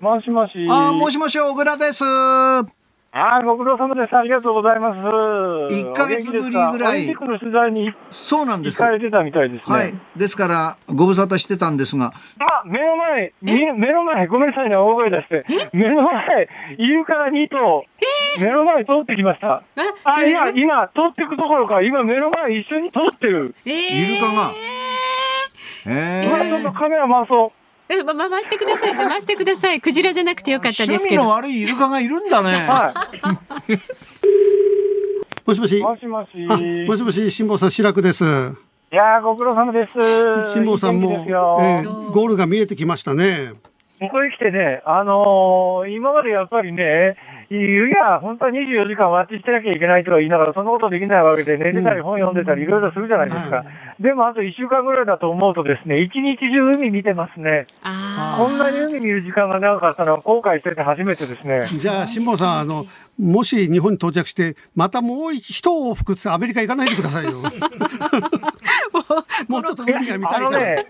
もしもし。あーもしもし、小倉です。あーご苦労様です。ありがとうございます。1ヶ月ぶりぐらいお元気ですかオリンピックの取材にそうなんです。行かれてたみたいですね。はい。ですから、ご無沙汰してたんですが、あ、目の前、み目の前、ごめんなさいね、大声出して。目の前、イルカが2頭、目の前通ってきました。あ、いや、今、通っていくところか、今目の前一緒に通ってる。え？ーイルカがえ今ちょっとカメラ回そう。えま回してください。じゃあ回してください。クジラじゃなくてよかったですけど。趣味の悪いイルカがいるんだね。はい。もしもし。もしもし。あ、もしもし、辛坊さん、白くです。いやー、ご苦労様です。辛坊さんも、いえーゴールが見えてきましたね。ここへ来てね、あのー今までやっぱりね、いや、本当は24時間待ちしてなきゃいけないとか言いながら、そんなことできないわけで、寝てたり本読んでたりいろいろするじゃないですか。でもあと1週間ぐらいだと思うとですね、一日中海見てますね。あこんなに海見る時間が長かったのは後悔してて初めてですね。じゃあ、辛坊さん、あの、もし日本に到着して、またもう一往復ってアメリカ行かないでくださいよ。もうちょっと海が見たいから。あのね、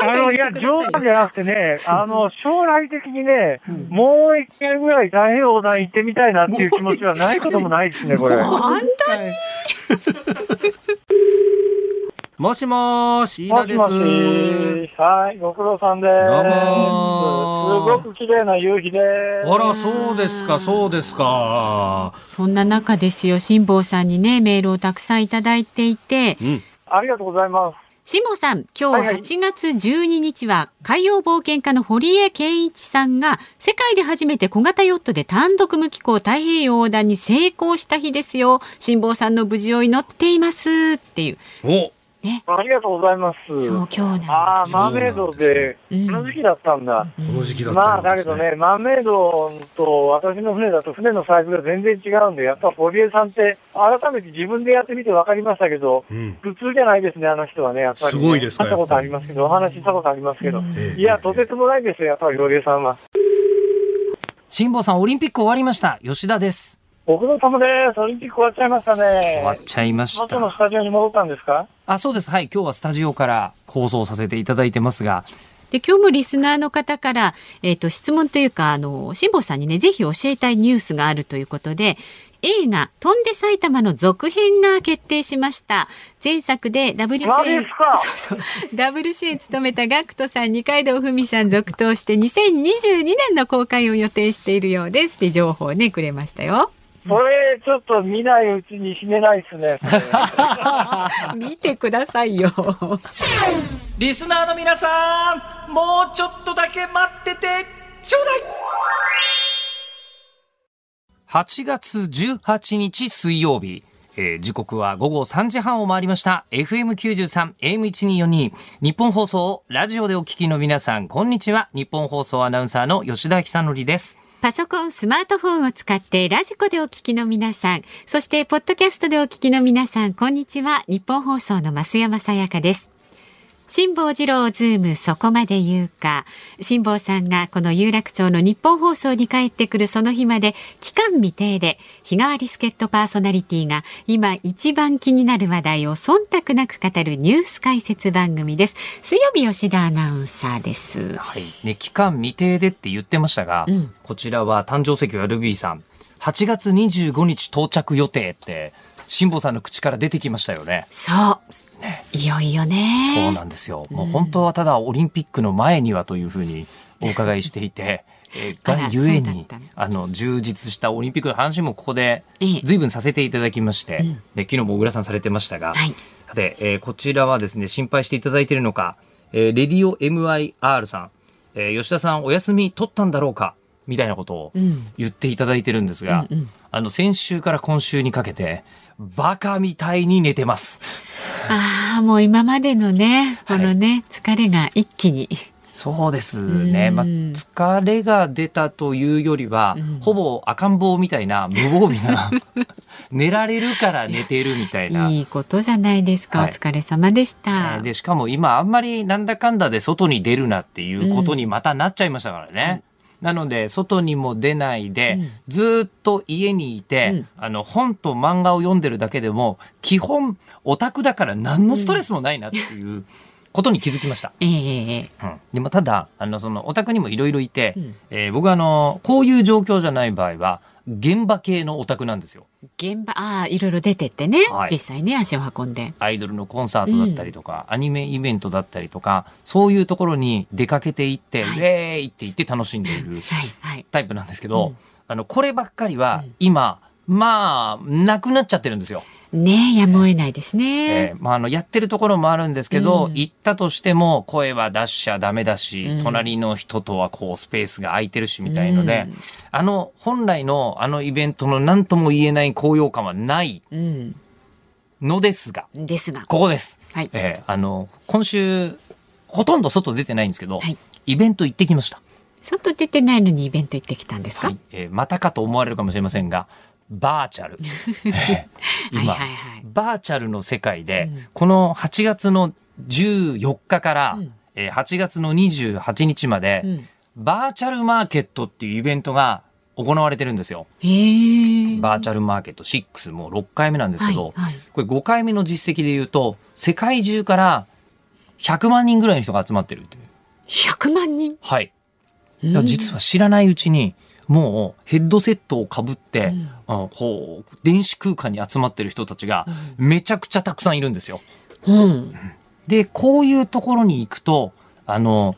あの、いや、冗談じゃなくてね、あの、将来的にね、もう一回ぐらい太平洋横断行ってみたいなっていう気持ちはないこともないですね、これ。本もしもーし、飯田です。もしもし。はい、ご苦労さんです。どうもーすごく綺麗な夕日です。あら、そうですか、そうですか。そんな中ですよ。辛坊さんにねメールをたくさんいただいていて、うん。ありがとうございます。辛坊さん、今日8月12日は海洋冒険家の堀江謙一さんが世界で初めて小型ヨットで単独無寄港太平洋横断に成功した日ですよ。辛坊さんの無事を祈っています。っていうお、ありがとうございます。そう今日なんですよ。ああ、マーメイドで、うんこの時期だったんだ。この時期だったまあ、んですだけど。ね、マーメイドと私の船だと船のサイズが全然違うんで、やっぱ堀江さんって、改めて自分でやってみて分かりましたけど、うん。普通じゃないですね、あの人はね、やっぱり、ね。すごいですか会ったことありますけど、お話ししたことありますけど。ええいや、とてつもないですよ、やっぱり堀江さんは。辛坊さん、オリンピック終わりました。吉田です。ご苦労様です。オリンピック終わっちゃいましたね。終わっちゃいまし元のた。スタジオに戻ったんですか？あ、そうです。はい。今日はスタジオから放送させていただいてますが、で今日もリスナーの方から、えっと質問というかあの辛坊さんにねぜひ教えたいニュースがあるということで映画「飛んで埼玉」の続編が決定しました前作でダブル主演マジですか？そうそうダブル主演務めたガクトさん二階堂ふみさん続投して2022年の公開を予定しているようですって情報をねくれましたよそれ、ちょっと見ないうちに死ねないですね。見てくださいよリスナーの皆さん、もうちょっとだけ待ってて、ちょうだい !8 月18日水曜日。えー時刻は午後3時半を回りました。FM93、AM1242。日本放送、ラジオでお聞きの皆さん、こんにちは。日本放送アナウンサーの吉田久典です。パソコン、スマートフォンを使ってラジコでお聞きの皆さん、そしてポッドキャストでお聞きの皆さん、こんにちは。ニッポン放送の増山さやかです。辛坊治郎ズームそこまで言うか。辛坊さんがこの有楽町のニッポン放送に帰ってくるその日まで期間未定で日替わり助っ人パーソナリティが今一番気になる話題を忖度なく語るニュース解説番組です。水曜日吉田アナウンサーです。はい。ね、期間未定でって言ってましたが、うん。こちらは誕生石 RB さん、8月25日到着予定って、辛坊さんの口から出てきましたよね。そう、いよいよねそうなんですよ。もう本当はただオリンピックの前にはというふうにお伺いしていて、えーがゆえにあの充実したオリンピックの話もここで随分させていただきまして、で昨日も小倉さんされてましたが、はいさて、えーこちらはですね心配していただいているのか、えーレディオ MIR さん、えー吉田さんお休み取ったんだろうかみたいなことを言っていただいてるんですが、うんうんあの先週から今週にかけてバカみたいに寝てます。ああもう今までのねこのね、疲れが一気にそうですね。うんまあ、疲れが出たというよりは、うんほぼ赤ん坊みたいな無防備な、寝られるから寝てるみたいな。いいことじゃないですか、はいお疲れ様でしえたー。で、しかも今あんまりなんだかんだで外に出るなっていうことにまたなっちゃいましたからね。なので、外にも出ないで、うん。ずーっと家にいて、うん。あの、本と漫画を読んでるだけでも、基本、オタクだから何のストレスもないなっていうことに気づきました。うん、でもただあのそのお宅にもいろいろいて、うん。えー僕はあのこういう状況じゃない場合は現場系のオタクなんですよ。現場、ああ、いろいろ出てってね、はい実際ね、足を運んで。アイドルのコンサートだったりとか、アニメイベントだったりとかそういうところに出かけていって、はいウェーイって言って楽しんでいる はい、はい。タイプなんですけど、うんあのこればっかりは今、まあなくなっちゃってるんですよ。ねえ、やむを得ないですえね。ーまあ、あのやってるところもあるんですけど、うん。行ったとしても声は出しちゃダメだし、うん。隣の人とはこうスペースが空いてるしみたいので、うん。あの本来のあのイベントの何とも言えない高揚感はないうん。のですがですが。ここです、はい。えーあの今週ほとんど外出てないんですけど、はい。イベント行ってきました、外出てないのにイベント行ってきたんですか、はい。えーまたかと思われるかもしれませんがバーチャル、え ー今、はいはいはいバーチャルの世界で、うんこの8月の14日から、うんえー8月の28日まで、うん。バーチャルマーケットっていうイベントが行われてるんですよ。バーチャルマーケット6もう6回目なんですけど、はいはいこれ5回目の実績で言うと世界中から100万人ぐらいの人が集まってるっていう。100万人？はい。実は知らないうちにもうヘッドセットをかぶって、んあこう電子空間に集まってる人たちがめちゃくちゃたくさんいるんですよ。うん。でこういうところに行くとあの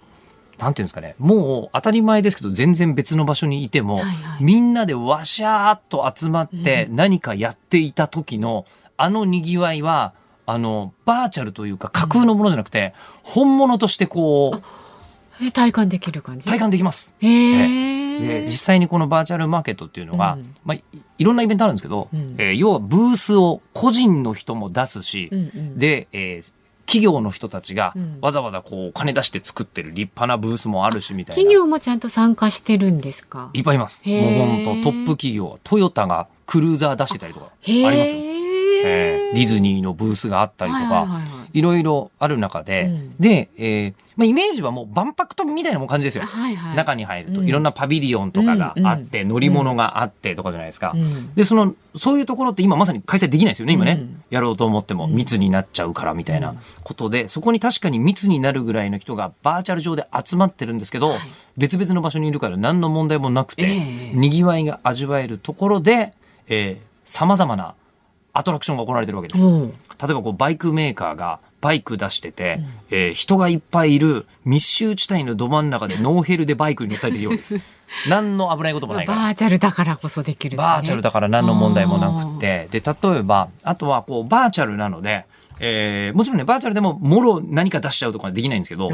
なんていうんですかねもう当たり前ですけど全然別の場所にいても、はいはいみんなでわしゃーっと集まって何かやっていた時の、あのにぎわいはあのバーチャルというか架空のものじゃなくて、本物としてこうえ体感できる感じ？体感できます。へでえ。実際にこのバーチャルマーケットっていうのが、うん。まあ、いいろんなイベントあるんですけど、うん。えー要はブースを個人の人も出すし、うんうん。で、えー企業の人たちがうん。わざわざこうお金出して作ってる立派なブースもあるしみたいな。企業もちゃんと参加してるんですか？いっぱいいます。もう本当トップ企業、トヨタがクルーザー出してたりとかあへりますよ。ディズニーのブースがあったりとか、はいろいろある中で、うん。で、えーまあ、イメージはもう万博とみたいな感じですよ。はいはい。中に入ると、うん。いろんなパビリオンとかがあって、乗り物があってとかじゃないですか。うん。で、その、そういうところって今まさに開催できないですよね、今ね。うん。やろうと思っても。密になっちゃうからみたいなことで、そこに確かに密になるぐらいの人がバーチャル上で集まってるんですけど、はい。別々の場所にいるから何の問題もなくて、ええ。賑わいが味わえるところで、えー、様々なアトラクションが行われてるわけです。うん例えばこうバイクメーカーがバイク出してて、えー人がいっぱいいる密集地帯のど真ん中でノーヘルでバイクに乗ったりできるわけです。何の危ないこともないから。バーチャルだからこそできるね、バーチャルだから何の問題もなくて。で、例えば、あとはこうバーチャルなので、えーもちろんね、バーチャルでももろ何か出しちゃうとかはできないんですけど、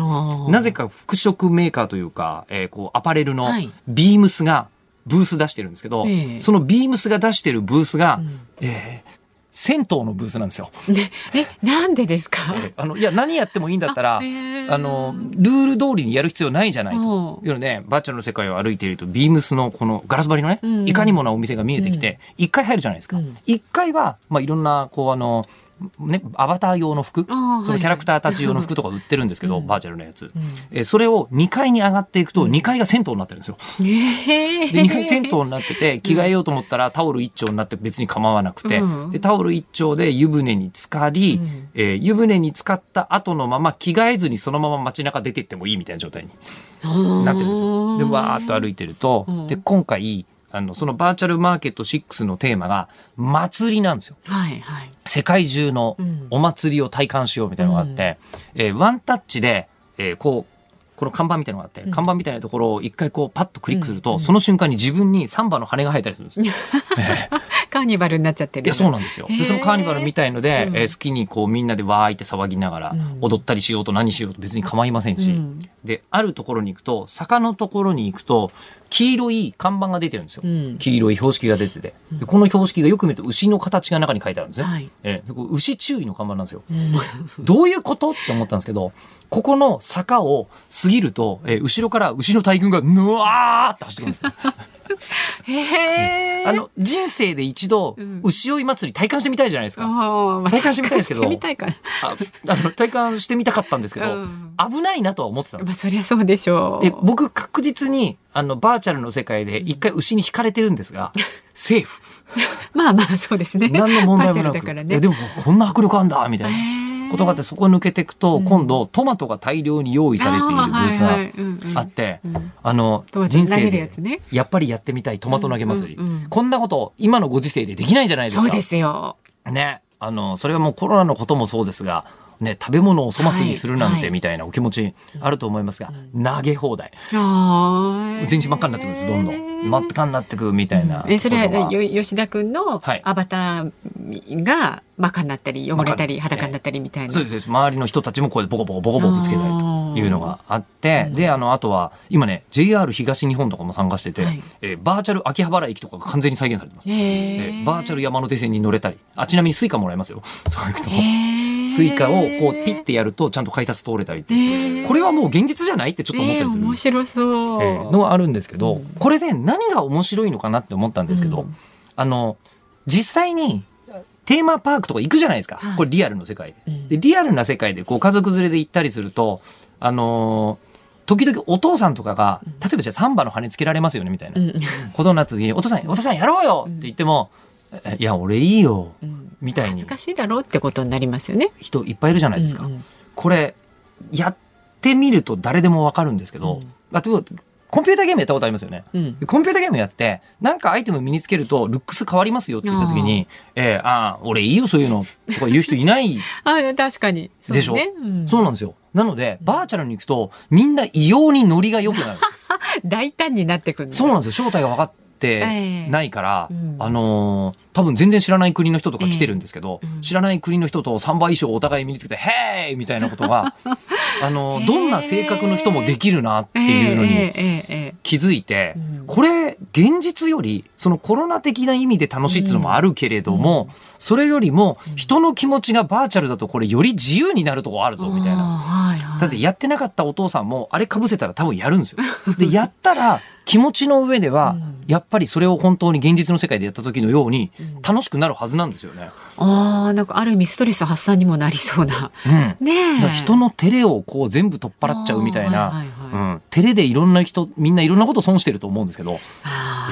なぜか服飾メーカーというか、えーこうアパレルのはいビームスがブース出してるんですけど、ええそのビームスが出してるブースが、えー銭湯のブースなんですよ。ね、え、なんでですか？あの、いや、何やってもいいんだったら、ああの、ルール通りにやる必要ないじゃないと。ういうので、バーチャルの世界を歩いていると、ビームスのこのガラス張りのね、うんいかにもなお店が見えてきて、一、回入るじゃないですかうん。一、回は、まあ、いろんな、こう、あの、ね、アバター用の服、そのキャラクターたち用の服とか売ってるんですけど、うん。バーチャルのやつ。えーそれを2階に上がっていくと、2階が銭湯になってるんですよ。えで、2階銭湯になってて、着替えようと思ったらタオル一丁になって別に構わなくて、うん。で、タオル一丁で湯船に浸かり、うん。えー湯船に浸かった後のまま着替えずにそのまま街中出てってもいいみたいな状態になってるんですよ。で、わーっと歩いてると、うん。で、今回、あの、そのバーチャルマーケット6のテーマが祭りなんですよ。はいはい。世界中のうんお祭りを体感しようみたいなのがあって、えーワンタッチで、えーこう、この看板みたいなのがあって、看板みたいなところを一回こうパッとクリックすると、その瞬間に自分にサンバの羽が生えたりするんですよ。えーカーニバルになっちゃってる。いや、そうなんですよ。へーで、そのカーニバルみたいので、うんえー好きにこうみんなでわーいって騒ぎながらうん踊ったりしようと何しようと別に構いませんし、うんで、あるところに行くと、坂のところに行くと、黄色い看板が出てるんですよ。うん黄色い標識が出てて。で、この標識がよく見ると牛の形が中に書いてあるんですね。はいえー牛注意の看板なんですよ。うん どういうことって思ったんですけど、ここの坂を過ぎると、えー後ろから牛の大群がぬわーって走ってくるんですよ。あの、人生で一度、ん牛追い祭り体感してみたいじゃないですか。体感してみたいですけど体感してみたいかな。ああの体感してみたかったんですけど、うん危ないなとは思ってたんでまあ、す。そりゃそうでしょう。で、僕確実に、あの、バーチャルの世界で一回牛に引かれてるんですが、セーフ。まあまあ、そうですね。何の問題もなく。ね。いやでもこんな迫力あんだみたいな。ことがあってそこを抜けていくと、今度トマトが大量に用意されているブースがあって、うん。あの人生でやっぱりやってみたいトマト投げ祭り、こんなこと今のご時世でできないじゃないですか。そうですよ。ね、あのそれはもうコロナのこともそうですが、ね、食べ物をお粗末にするなんはい。てみたいなお気持ちあると思いますが、投げ放題。全身真っ赤になってくるんですどんどん。真っ赤になってくるみたいなえそれはよ吉田君のはい。アバターが真っ赤になったり汚れたり裸になったりみたいな。そうです周りの人たちもこうやってボコボコボコボコぶつけたりというのがあってであのあとは今ね JR 東日本とかも参加してて、はいえーバーチャル秋葉原駅とかが完全に再現されてます、へえーバーチャル山手線に乗れたりあちなみに Suica もらえますよそういうと Suica をこうピッてやるとちゃんと改札通れたりってこれはもう現実じゃないってちょっと思ったりするん面です白そう。えーのはあるんですけど、これで何が面白いのかなって思ったんですけど、うん。あの実際にテーマパークとか行くじゃないですか、はい。これリアルの世界で。うん。でリアルな世界でこう家族連れで行ったりするとあのー時々お父さんとかが例えばじゃあサンバの羽つけられますよねみたいな、うん。うんことになった時に「お父さんお父さんやろうよ!」って言っても「えいや俺いいよ」うんみたいに恥ずかしいだろうってことになりますよね。人いっぱいいるじゃないですか。うんうんこれやってみると誰でもわかるんですけど、うんあとコンピューターゲームやったことありますよね。うんでコンピューターゲームやって、なんかアイテム身につけるとルックス変わりますよって言った時に、えー、ああ、俺いいよそういうのとか言う人いない あ確かに。そうでしょ？ねうんそうなんですよ。なので、バーチャルに行くと、みんな異様にノリが良くなる。大胆になってくるのそうなんですよ。正体が分かってええ。ないから、うん。あのー多分全然知らない国の人とか来てるんですけど、ええうん。知らない国の人とサンバ衣装をお互い身につけて、ヘーイみたいなことが、あのーどんな性格の人もできるなっていうのに気づいて、うん。これ、現実より、そのコロナ的な意味で楽しいっていうのもあるけれども、それよりも、人の気持ちがバーチャルだとこれより自由になるとこあるぞ、みたいな。はいはい。だってやってなかったお父さんもあれかぶせたら多分やるんですよ。で、やったら気持ちの上ではうん、やっぱりそれを本当に現実の世界でやった時のように楽しくなるはずなんですよね。ああなんかある意味ストレス発散にもなりそうな。うん。ね人の照れをこう全部取っ払っちゃうみたいな、あーはいはいはい。うん、照れでいろんな人みんないろんなこと損してると思うんですけど、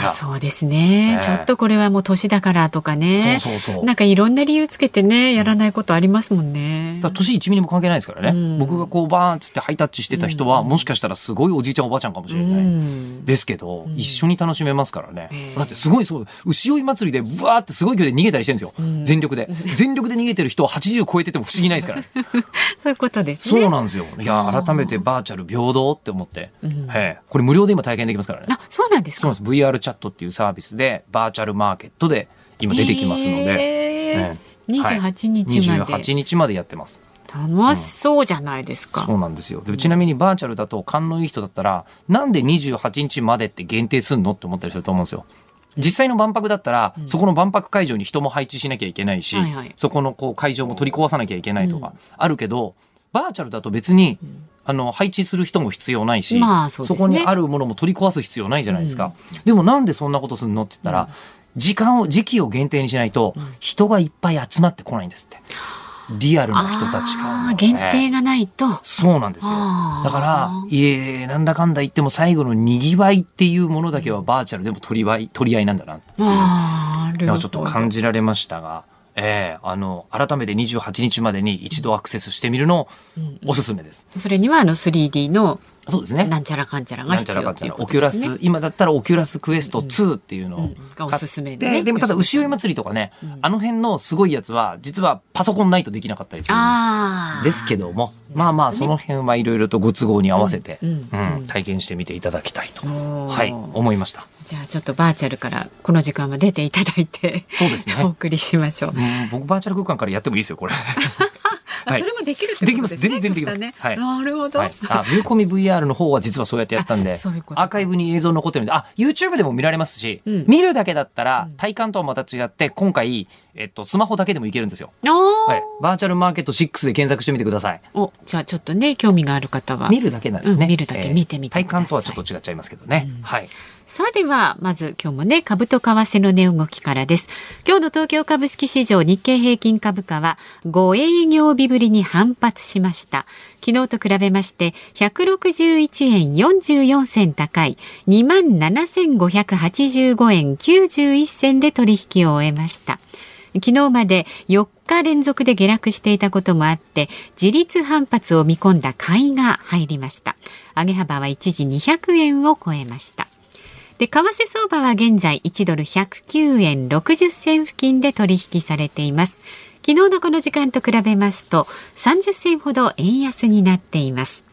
ああそうですね、ちょっとこれはもう年だからとかね。そうそうそうなんかいろんな理由つけてねやらないことありますもんね。年1ミリも関係ないですからね、うん僕がこうバーンっつってハイタッチしてた人は、もしかしたらすごいおじいちゃんおばあちゃんかもしれない。うんですけど、一緒に楽しめますからね。ええだってすごいそう、牛追い祭りでブワーってすごい勢いで逃げたりしてるんですよ。全力で。全力で逃げてる人は80超えてても不思議ないですからね。そういうことですね。そうなんですよ。いや、改めてバーチャル平等って思って。んへえこれ無料で今体験できますからね。あそうなんですか。そうなんです。VR チャットっていうサービスで、バーチャルマーケットで今出てきますので。へーええ28日まで、はい28日までやってます。楽しそうじゃないですか。そうなんですよ。でちなみにバーチャルだと勘のいい人だったら、なんで28日までって限定すんのって思ったりすると思うんですよ。実際の万博だったら、そこの万博会場に人も配置しなきゃいけないし、はいはいそこのこう会場も取り壊さなきゃいけないとかあるけど、バーチャルだと別に、あの配置する人も必要ないし、まあそね。こにあるものも取り壊す必要ないじゃないですか。でもなんでそんなことするのって言ったら、時間を時期を限定にしないと、人がいっぱい集まってこないんですって。リアルな人たちが、あー限定がないと。そうなんですよ。だから、いえ、なんだかんだ言っても最後の賑わいっていうものだけはバーチャルでも取り合い、取り合いなんだなっていうのはちょっと感じられましたが、ええあの、改めて28日までに一度アクセスしてみるのおすすめです。それにはあの 3D のそうですね。なんちゃらかんちゃらがなんち必要っていうことですね。キュラス、。今だったらオキュラスクエスト2っていうの。をうん。がおすすめで買ねでもただ牛追い祭りとかね、あの辺のすごいやつは、実はパソコンないとできなかったりする。んですけども、まあまあその辺はいろいろとご都合に合わせて、うん。うん。うん体験してみていただきたいと、はい、思いました。じゃあちょっとバーチャルからこの時間は出ていただいてそうですね。お送りしましょう。うん。僕バーチャル空間からやってもいいですよ、これ。あはいそれもできるって。ことですね。全然できます。ねはい。なるほど。はい、あ、ミューコミ VR の方は実はそうやってやったんで、アーカイブに映像残ってるんで、あ、YouTube でも見られますし、うん見るだけだったら、体感とはまた違って、今回、えっと、スマホだけでもいけるんですよ。はい。バーチャルマーケット6で検索してみてください。おじゃあちょっとね興味がある方は見るだけならね、うん見るだけ見てみて体ください感とはちょっと違っちゃいますけどね。はい。さあではまず今日もね株と為替の値動きからです今日の東京株式市場日経平均株価は5営業日ぶりに反発しました昨日と比べまして161円44銭高い2万7585円91銭で取引を終えました昨日まで4日連続で下落していたこともあって自律反発を見込んだ買いが入りました。上げ幅は一時200円を超えました。で為替相場は現在1ドル109円60銭付近で取引されています。昨日のこの時間と比べますと30銭ほど円安になっています。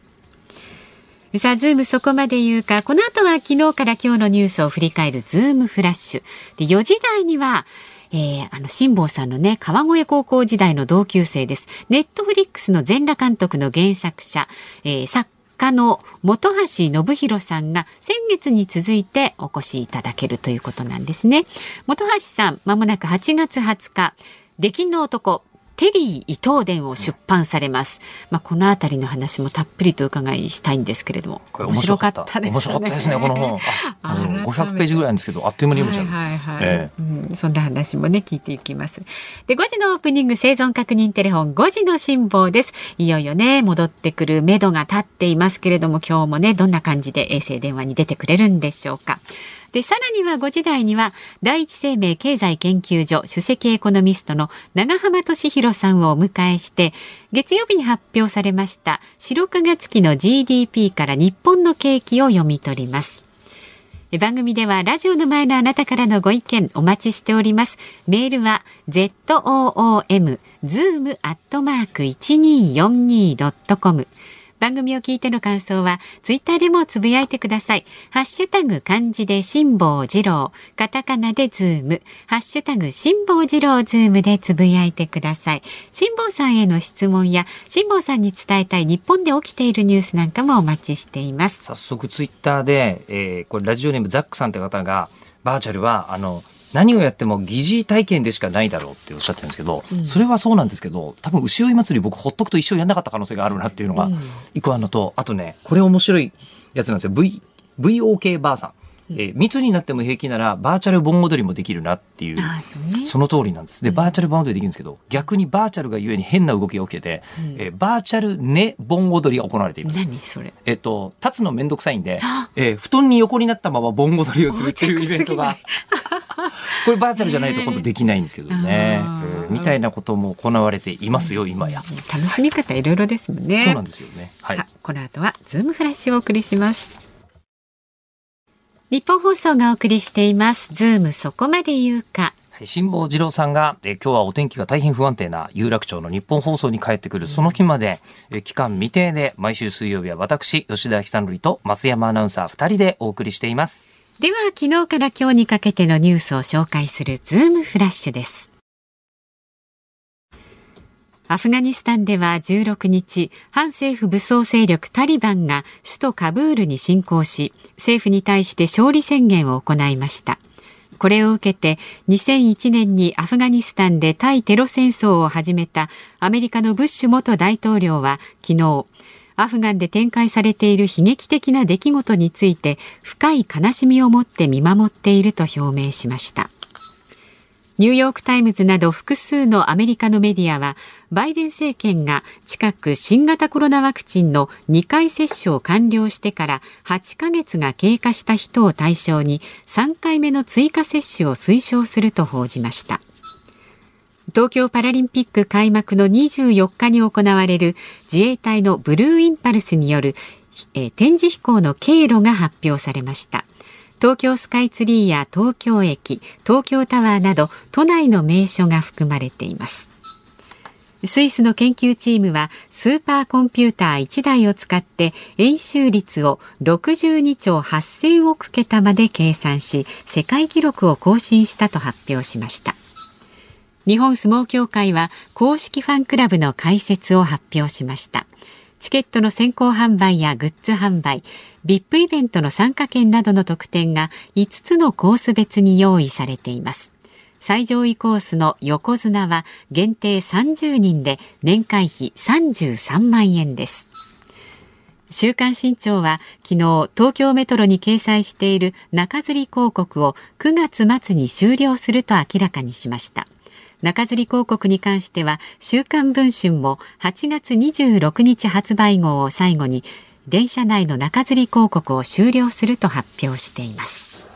さあ、ズームそこまで言うか、この後は昨日から今日のニュースを振り返るズームフラッシュ。で、4時台には、えー、あの、辛坊さんのね、川越高校時代の同級生です。ネットフリックスの全裸監督の原作者、えー、作家の本橋信弘さんが先月に続いてお越しいただけるということなんですね。本橋さん、まもなく8月20日、出禁の男、テリー伊藤伝を出版されます。まあこのあたりの話もたっぷりと伺いしたいんですけれども、面白かったですね。面白かったですねこの本。あ の500ページぐらいなんですけど、あっという間に読めちゃう。はいはいはいえーうん、そんな話もね聞いていきます。で5時のオープニング生存確認テレフォン5時の辛抱です。いよいよね戻ってくる目処が立っていますけれども、今日もねどんな感じで衛星電話に出てくれるんでしょうか。で、さらには5時台には、第一生命経済研究所首席エコノミストの長浜俊弘さんをお迎えして、月曜日に発表されました白化月期の GDP から日本の景気を読み取ります。番組ではラジオの前のあなたからのご意見お待ちしております。メールは zoom zoom アットマーク 1242.com 番組を聞いての感想はツイッターでもつぶやいてください。ハッシュタグ漢字で辛坊治郎、カタカナでズーム、ハッシュタグ辛坊治郎ズームでつぶやいてください。辛坊さんへの質問や辛坊さんに伝えたい日本で起きているニュースなんかもお待ちしています。早速ツイッターで、えー、これラジオネームザックさんって方がバーチャルはあの何をやっても疑似体験でしかないだろうっておっしゃってるんですけど、うん、それはそうなんですけど多分牛追い祭り僕ほっとくと一生やんなかった可能性があるなっていうのが一個あるのと、あとねこれ面白いやつなんですよ v VOK ばあさん。えー、密になっても平気ならバーチャル盆踊りもできるなっていうその通りなんです。でバーチャル盆踊りできるんですけど逆にバーチャルがゆえに変な動きが起きてて、うん、えー、バーチャル寝盆踊りが行われています。何それ？えっ、と立つのめんどくさいんで、えー、布団に横になったまま盆踊りをするっていうイベントが。これバーチャルじゃないと本当できないんですけどね、え。ー、みたいなことも行われていますよ今や。楽しみ方いろいろですもんね。そうなんですよね、はい、この後はズームフラッシュをお送りしますニッポン放送がお送りしています。ズームそこまで言うか。辛坊治郎さんが、え今日はお天気が大変不安定な有楽町のニッポン放送に帰ってくるその日まで、え期間未定で毎週水曜日は私吉田久典と増山アナウンサー2人でお送りしています。では昨日から今日にかけてのニュースを紹介するズームフラッシュですアフガニスタンでは16日反政府武装勢力タリバンが首都カブールに侵攻し政府に対して勝利宣言を行いました。これを受けて2001年にアフガニスタンで対テロ戦争を始めたアメリカのブッシュ元大統領は昨日アフガンで展開されている悲劇的な出来事について深い悲しみを持って見守っていると表明しました。ニューヨーク・タイムズなど複数のアメリカのメディアはバイデン政権が近く新型コロナワクチンの2回接種を完了してから8ヶ月が経過した人を対象に3回目の追加接種を推奨すると報じました。東京パラリンピック開幕の24日に行われる自衛隊のブルーインパルスによる、え、展示飛行の経路が発表されました。東京スカイツリーや東京駅東京タワーなど都内の名所が含まれています。スイスの研究チームはスーパーコンピューター1台を使って円周率を62兆8000億桁まで計算し世界記録を更新したと発表しました。日本相撲協会は公式ファンクラブの開設を発表しました。チケットの先行販売やグッズ販売 VIP イベントの参加券などの特典が5つのコース別に用意されています。最上位コースの横綱は限定30人で年会費33万円です。週刊新潮は昨日東京メトロに掲載している中吊り広告を9月末に終了すると明らかにしました。中吊り広告に関しては週刊文春も8月26日発売号を最後に電車内の中吊り広告を終了すると発表しています。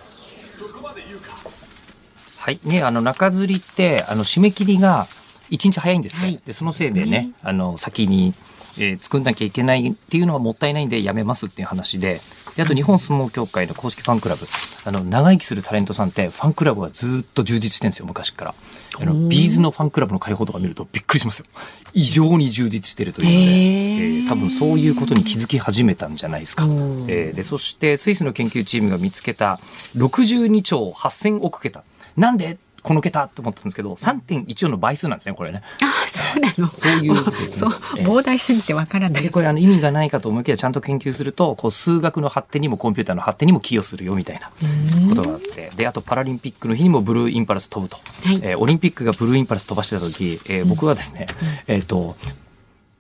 はい。ねあの中吊りってあの締め切りが一日早いんですって、はい。でそのせいでねあの先に、えー作んなきゃいけないっていうのはもったいないんでやめますっていう話でであと日本相撲協会の公式ファンクラブあの長生きするタレントさんってファンクラブはずっと充実してるんですよ昔から。あのビーズのファンクラブの開放とか見るとびっくりしますよ。異常に充実してるというので、えー多分そういうことに気づき始めたんじゃないですか、うんえーでそしてスイスの研究チームが見つけた62兆8000億桁。なんで？この桁と思ったんですけど3.14の倍数なんですねこれね。あそうなの。そういうそう。ええ膨大すぎてわからない。でこれあの意味がないかと思いきやちゃんと研究するとこう数学の発展にもコンピューターの発展にも寄与するよみたいなことがあって。であとパラリンピックの日にもブルーインパルス飛ぶと、はい。えーオリンピックがブルーインパルス飛ばしてた時、えー僕はですね、えっ、と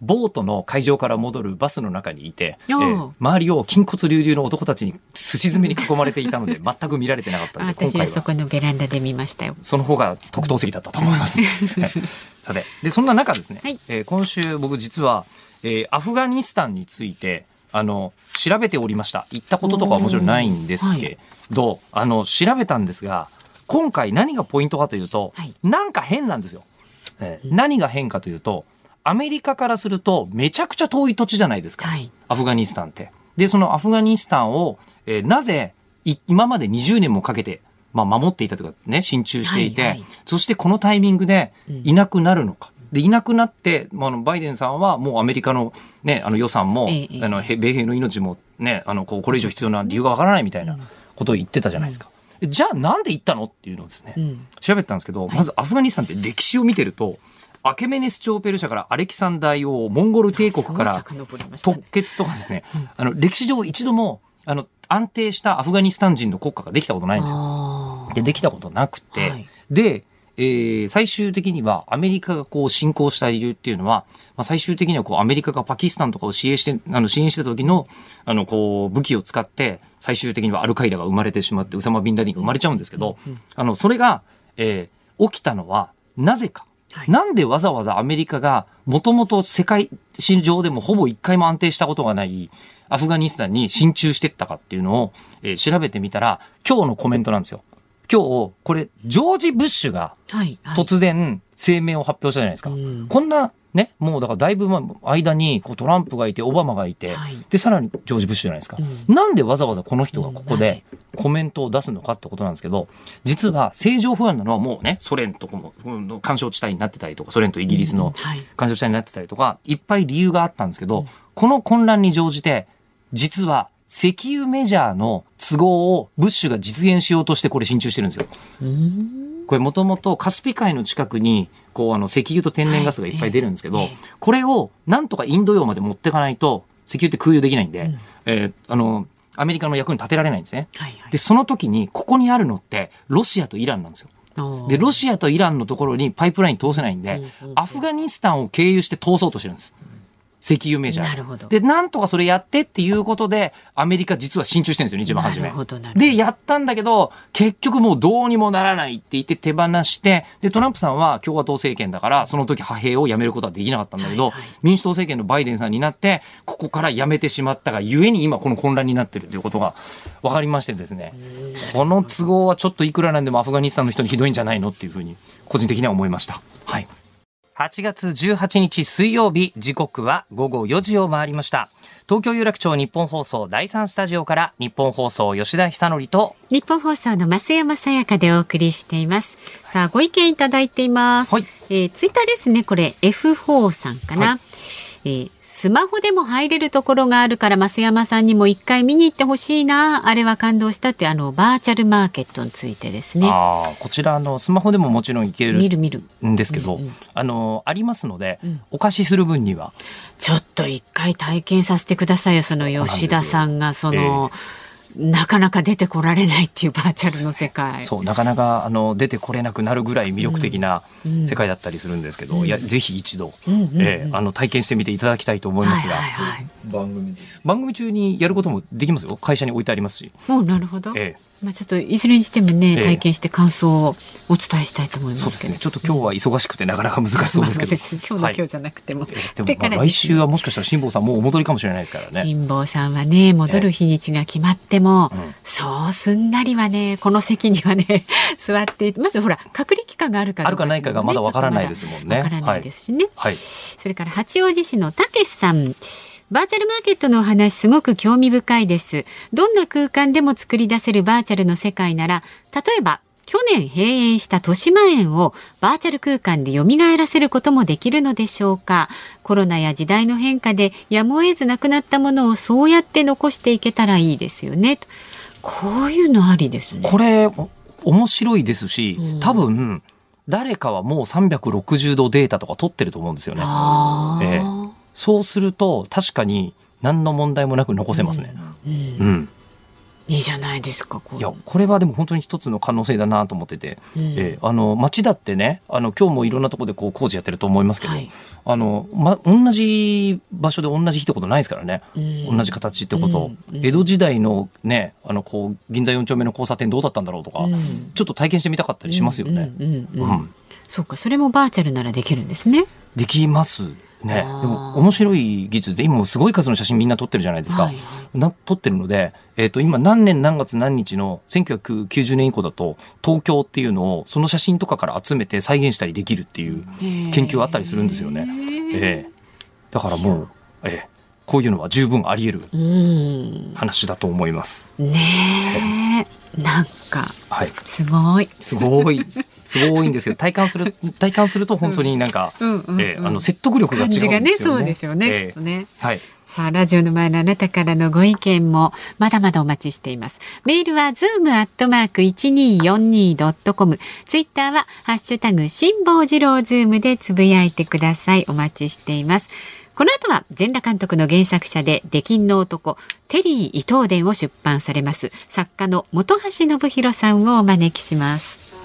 ボートの会場から戻るバスの中にいて、えー周りを筋骨隆々の男たちにすし詰めに囲まれていたので 全く見られてなかったんで今私は。そこのベランダで見ましたよ。その方が特等席だったと思います。は いさて、で、そんな中ですね、はい。えー今週僕実は、えーアフガニスタンについて、あの、調べておりました。行ったこととかはもちろんないんですけど、あの、調べたんですが、今回何がポイントかというと、はい。なんか変なんですよ。えー何が変かというと、アメリカからするとめちゃくちゃ遠い土地じゃないですか。はいアフガニスタンって。で、そのアフガニスタンを、えーなぜい今まで20年もかけて、まあ、守っていたというかね、進駐していて、はいはいそしてこのタイミングでいなくなるのか。で、いなくなって、まあ、バイデンさんはもうアメリカのね、あの予算も、ええあの、へ米兵の命もね、あの、こう、これ以上必要な理由がわからないみたいなことを言ってたじゃないですか。じゃあなんで行ったのっていうのをですね、うん調べたんですけど、まずアフガニスタンって歴史を見てると、アケメネス朝ペルシャからアレキサンダー王、モンゴル帝国からすごい遡りましたね。突決とかですね、あの、歴史上一度も、あの、安定したアフガニスタン人の国家ができたことないんですよ。で、できたことなくて、はい。で、えー最終的にはアメリカがこう侵攻した理由っていうのは、まあ、最終的にはこうアメリカがパキスタンとかを支援して、あの支援してた時の、あの、こう武器を使って、最終的にはアルカイダが生まれてしまって、ウサマ・ビンラディンが生まれちゃうんですけど、あの、それが、えー起きたのは、なぜか。はいなんでわざわざアメリカが、もともと世界史上でもほぼ一回も安定したことがない、アフガニスタンに進駐してったかっていうのを、えー調べてみたら、今日のコメントなんですよ。今日、これ、ジョージ・ブッシュがはいはい突然声明を発表したじゃないですか。うんこんな、ね、もうだからだいぶまあ間にこうトランプがいて、オバマがいて、はい。で、さらにジョージ・ブッシュじゃないですか。うん。なんでわざわざこの人がここでコメントを出すのかってことなんですけど、実は政情不安なのはもうね、ソ連とかも、うん干渉地帯になってたりとか、ソ連とイギリスのはい。干渉地帯になってたりとか、いっぱい理由があったんですけど、この混乱に乗じて、実は石油メジャーの都合をブッシュが実現しようとしてこれ進駐してるんですよ。これもともとカスピ海の近くに、こうあの石油と天然ガスがいっぱい出るんですけど、これをなんとかインド洋まで持っていかないと、石油って空輸できないんで、えーあの、アメリカの役に立てられないんですね。はいはいで、その時に、ここにあるのって、ロシアとイランなんですよ。で、ロシアとイランのところにパイプライン通せないんで、アフガニスタンを経由して通そうとしてるんです。石油メジャー。なるほどで、なんとかそれやってっていうことで、アメリカ実は進駐してるんですよね、一番初め。なるほどなるほどで、やったんだけど、結局もうどうにもならないって言って手放して、で、トランプさんは共和党政権だから、その時派兵をやめることはできなかったんだけど、はいはい民主党政権のバイデンさんになって、ここからやめてしまったがゆえに今この混乱になってるということが分かりましてですね、この都合はちょっといくらなんでもアフガニスタンの人にひどいんじゃないのっていうふうに、個人的には思いました。はい。8月18日水曜日、時刻は午後4時を回りました。東京有楽町日本放送第3スタジオから日本放送吉田久典と日本放送の増山さやかでお送りしています。さあ、ご意見いただいています。はいえーツイッターですね。これ F4 さんかな。はえースマホでも入れるところがあるから増山さんにも一回見に行ってほしいな。あれは感動したってあのバーチャルマーケットについてですね。ああ、こちらのスマホでももちろんいける見る見る。んですけど、あの、ありますので、お貸しする分には、ちょっと一回体験させてくださいよ。その吉田さんがその、なかなか出てこられないっていうバーチャルの世界。そう、なかなかあの出てこれなくなるぐらい魅力的な世界だったりするんですけど、いや、ぜひ一度、えーあの体験してみていただきたいと思いますが、はいはいはい。番組中にやることもできますよ。会社に置いてありますし。もうなるほど。ええまあちょっといずれにしてもね、ええ体験して感想をお伝えしたいと思いまけど。そうですすね。ちょっと今日は忙しくてなかなか難しそうですけど。まあ今日の今日じゃなくても、えこれでもまあ来週はもしかしたら辛坊さんもうお戻りかもしれないですからね。辛坊さんはね戻る日にちが決まっても、うんそうすんなりはねこの席にはね 座ってまずほら隔離期間があるかどうあるかないかがまだわからないですもんねわからないですしね、はい。それから八王子市のたけしさんバーチャルマーケットのお話すごく興味深いです。どんな空間でも作り出せるバーチャルの世界なら例えば去年閉園した豊島園をバーチャル空間で蘇らせることもできるのでしょうか。コロナや時代の変化でやむを得ずなくなったものをそうやって残していけたらいいですよね。とこういうのありですね。これお面白いですしうん、多分誰かはもう360度データとか取ってると思うんですよね。ええそうすると確かに何の問題もなく残せますね。うん。うん。いいじゃないですかこういやこれはでも本当に一つの可能性だなと思ってて、うん。ええあの街だってねあの今日もいろんなところでこう工事やってると思いますけど、はい。あのま同じ場所で同じ日ってことないですからね、うん。同じ形ってこと、うん。うん。江戸時代のねあのこう銀座4丁目の交差点どうだったんだろうとか、うん。ちょっと体験してみたかったりしますよね。うんうんうん。うんそうかそれもバーチャルならできるんですね。できますね。でも面白い技術で今もすごい数の写真みんな撮ってるじゃないですか、はいな撮ってるので、えっと今何年何月何日の1990年以降だと東京っていうのをその写真とかから集めて再現したりできるっていう研究あったりするんですよね。ええ。だからもう、ええ。こういうのは十分あり得るうん。話だと思います。ねえなんかはい、すごいすごいすごいんですけど体感する体感すると本当になんか、うんうんうんええあの説得力が違うんですよね。感じがねそうでしょうね、ええきっとねはい。さあ、ラジオの前のあなたからのご意見もまだまだお待ちしています。メールはズームアットマーク 1242.com。ツイッターはハッシュタグ辛坊治郎ズームでつぶやいてください。お待ちしています。この後は全裸監督の原作者で出禁の男テリー伊藤伝を出版されます作家の本橋信宏さんをお招きします。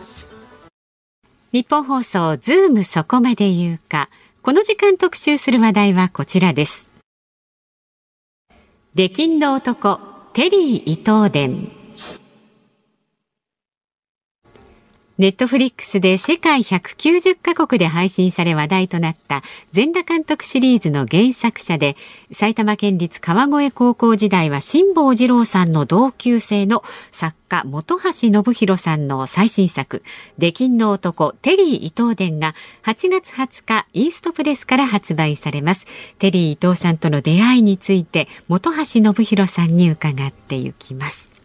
ニッポン放送ズームそこまで言うか。この時間特集する話題はこちらです。出禁の男、テリー伊藤伝。 Netflix で世界190カ国で配信され話題となった全裸監督シリーズの原作者で埼玉県立川越高校時代は辛坊治郎さんの同級生の作家本橋信弘さんの最新作「出禁の男テリー伊藤伝」が8月20日イーストプレスから発売されます。テリー伊藤さんとの出会いについて本橋信弘さんに伺っていきます。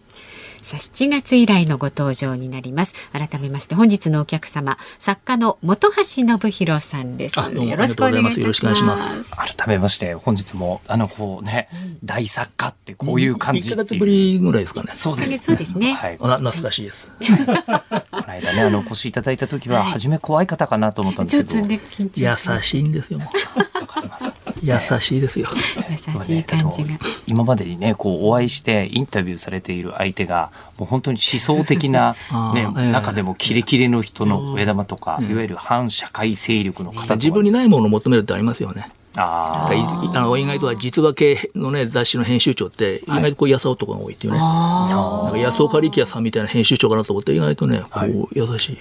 さあ7月以来のご登場になります。改めまして本日のお客様作家の本橋信弘さんです。あどうもよろしくお願いいたしありがとうございます。よろしくお願いしまます。改めまして本日もあのこうね、大作家ってこういう感じ1ヶっていう。月ぶりぐらいですかね。そうです。そうですね。はい、こあな懐かしいです。の間ねあのお越しいただいた時は初め怖い方かなと思ったんですけど、ちょっとね緊張し優しいんですよ。もわかります。う優しいですよ。優しい感じが、今までにねこうお会いしてインタビューされている相手がもう本当に思想的な、ねええ中でもキレキレの人の上玉とか、いわゆる反社会勢力の方とか自分にないものを求めるってありますよね。ああの意外とは実話系のね雑誌の編集長って意外とこう優男が多いっていうね。なんか安岡力也さんみたいな編集長かなと思って意外とねこう優しい。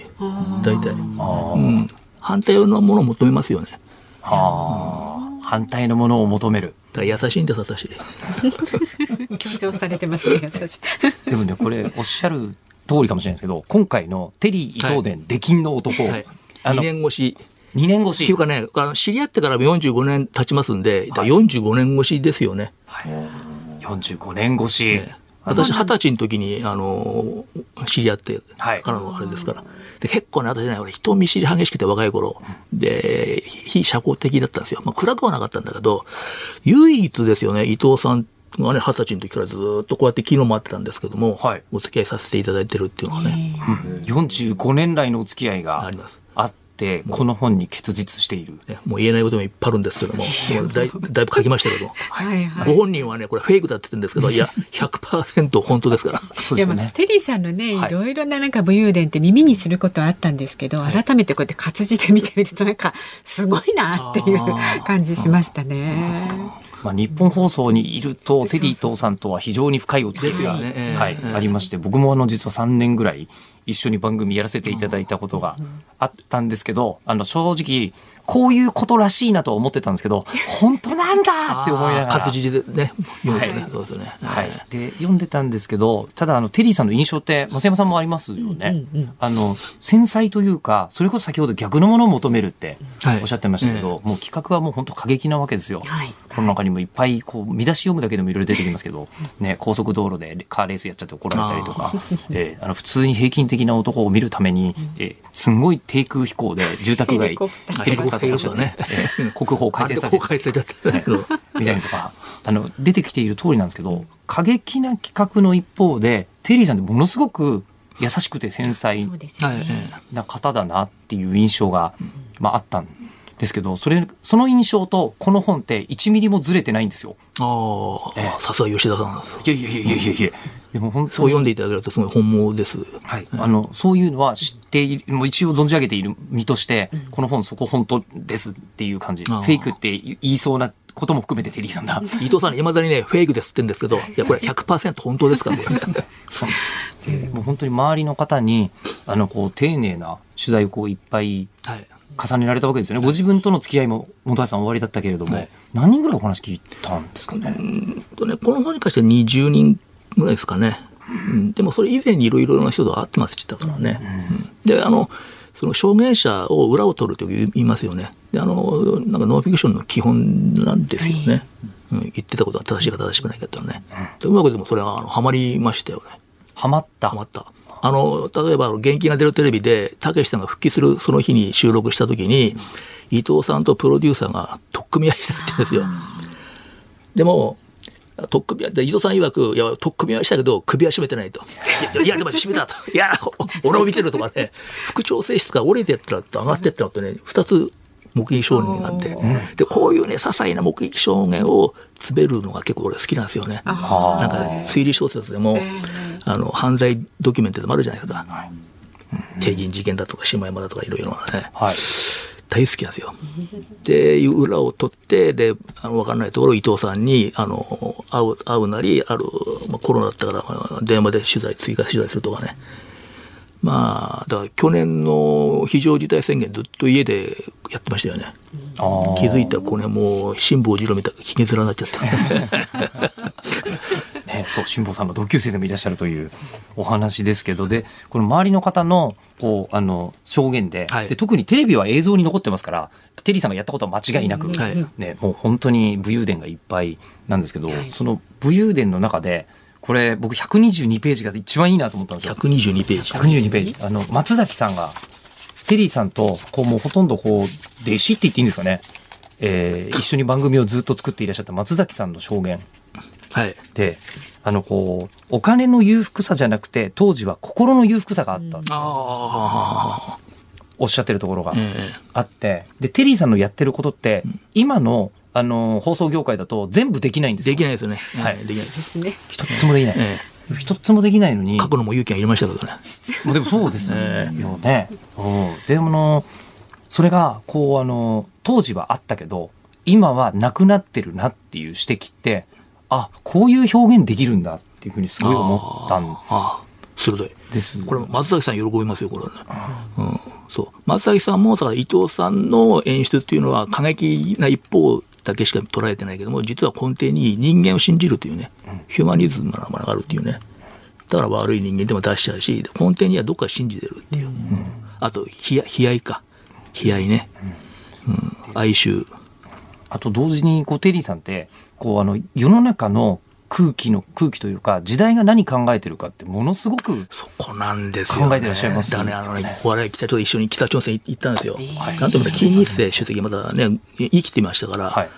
大体。あうん。反対のものを求めますよね。あー反対のものを求める優しいんです私。強調されてますね 優しいでもねこれおっしゃる通りかもしれないですけど今回のテリー伊藤伝出禁の男、はい。2あの年越し。2年越しっていうかね、あの知り合ってから45年経ちますんで、だから45年越しですよね。45年越し、ええ私、二十歳の時に、あの、知り合ってはいからのあれですから。で結構ね、私ね、俺人見知り激しくて若い頃。で、非社交的だったんですよ。まあ、暗くはなかったんだけど、唯一ですよね、伊藤さんがね、二十歳の時からずっとこうやって昨日も会ってたんですけども、はいお付き合いさせていただいてるっていうのがね、45年来のお付き合いがあります。あってこの本に結実している。ねもう言えないこともいっぱいあるんですけども、もうだいだいぶ書きましたけど、はいはい。ご本人はね、これフェイクだって言ってるんですけど、いや、100%本当ですから。そうですよね。テリーさんのね、はい。いろいろななんか武勇伝って耳にすることはあったんですけど、改めてこうやって活字で見てみるとなんかすごいなっていう感じしましたね。まあ、日本放送にいると、テリー伊藤さんとは非常に深いお付き合いが、はいええ。ありまして、僕もあの実は3年ぐらい一緒に番組やらせていただいたことがあったんですけど、あの正直、こういうことらしいなとは思ってたんですけど、本当なんだって思いながら。活字でね、読ね、はいそうですよね。はい、で読んでたんですけどただあのテリーさんの印象って増山さんもありますよね、あの繊細というかそれこそ先ほど逆のものを求めるってはい。おっしゃってましたけど、もう企画はもう本当過激なわけですよ、はい。この中にもいっぱいこう見出し読むだけでもいろいろ出てきますけど、ね、高速道路でカーレースやっちゃって怒られたりとか、えーあの普通に平均的な男を見るために、えーすんごい低空飛行で住宅街ヘリコプター。とかね、えー国宝を改正させて。みたい。なとか、あの、出てきている通りなんですけど、過激な企画の一方で、テリーさんってものすごく優しくて繊細。な方だなっていう印象が、まああったんですけど、それ、その印象とこの本って1ミリもずれてないんですよ。あええ。あ、さすが吉田さんいやいやいやいやいや。でも本当にそう読んでいただけるとすごい本望です。はい、あのそういうのは知っているもう一応存じ上げている身として、この本そこ本当ですっていう感じ。フェイクって言いそうなことも含めてテリーさんだ。伊藤さんにいまだにね、フェイクですって言うんですけど、いや、これ100%本当ですからね。そうなんです。でもう本当に周りの方にあのこう丁寧な取材をこういっぱいはい。重ねられたわけですよね。ご自分との付き合いも本橋さん終わりだったけれども、はい。何人ぐらいお話聞いたんですかね、とね、この本に関して20人ぐらいですかね。うん、でもそれ以前にいろいろな人と会ってますって言ったからね。うんで、あの、その証言者を裏を取ると言いますよね。で、あの、なんかノンフィクションの基本なんですよね。うん、言ってたことは正しいか正しくないかっていうのはね。でうまくでもそれはあのハマりましたよね。ハマったハマった。あの、例えば、元気が出るテレビで、たけしさんが復帰するその日に収録した時に、伊藤さんとプロデューサーが取っ組み合いしたって言うんですよ。でも、取っ組み合いで伊藤さん曰く、いや、取っ組み合いしたけど、首は絞めてないと。いや、でも絞めたと。いや、お俺も見てるとかね、副調整室から折れてったらと上がってったのとね、二つ目撃証言があって、で、こういうね、些細な目撃証言を詰めるのが結構俺好きなんですよね。なんか推理小説でも、あの犯罪ドキュメントでもあるじゃないですか、帝銀事件だとか下山だとかいろいろなね。はい大好きなんですよ。でいう裏を取ってであの分かんないところ伊藤さんにあの会う会うなりある、まあ、コロナだったから電話で取材追加取材するとかねまあだから去年の非常事態宣言ずっと家でやってましたよね。気づいたらこれもう辛坊治郎みたいなひげ面になっちゃって。ね、そう辛坊さんの同級生でもいらっしゃるというお話ですけどでこの周りの方のこうあの証言で,、はい。で特にテレビは映像に残ってますからテリーさんがやったことは間違いなく、はい。ね、もう本当に武勇伝がいっぱいなんですけど、その武勇伝の中でこれ僕122ページが一番いいなと思ったんですよ。122ページ。122ページあの松崎さんがテリーさんとこうもうほとんどこう弟子って言っていいんですかね、えー一緒に番組をずっと作っていらっしゃった松崎さんの証言はい。であのこうお金の裕福さじゃなくて当時は心の裕福さがあった、ああ。おっしゃってるところがえあってでテリーさんのやってることって今のあの放送業界だと全部できないんですよできないですよね。はいええできないです。ね。一つもできない、え一つもできないのに過去のも勇気がいりましたけどね。もうでもそうですね。よね。うん。でもあのそれがこうあの当時はあったけど今はなくなってるなっていう指摘ってあこういう表現できるんだっていうふうにすごい思ったんああ、鋭い。です。これ松崎さん喜びますよ、これはね。うん。そう。松崎さんも、だから伊藤さんの演出っていうのは過激な一方だけしか捉えてないけども、実は根底に人間を信じるというね、ヒューマニズムなものがあるっていうね。だから悪い人間でも出しちゃうし、根底にはどっか信じてるっていう。あと、悲哀悲哀か。悲哀ね。うん。哀愁。あと同時にこうテリーさんってこうあの世の中の空気の空気というか時代が何考えてるかってものすごくそこなんですよ、ね。考えてらっしゃいますだからね、あのね、我々北朝鮮一緒に北朝鮮行ったんですよ。なんとも金日成主席まだね、生きてましたから、はい。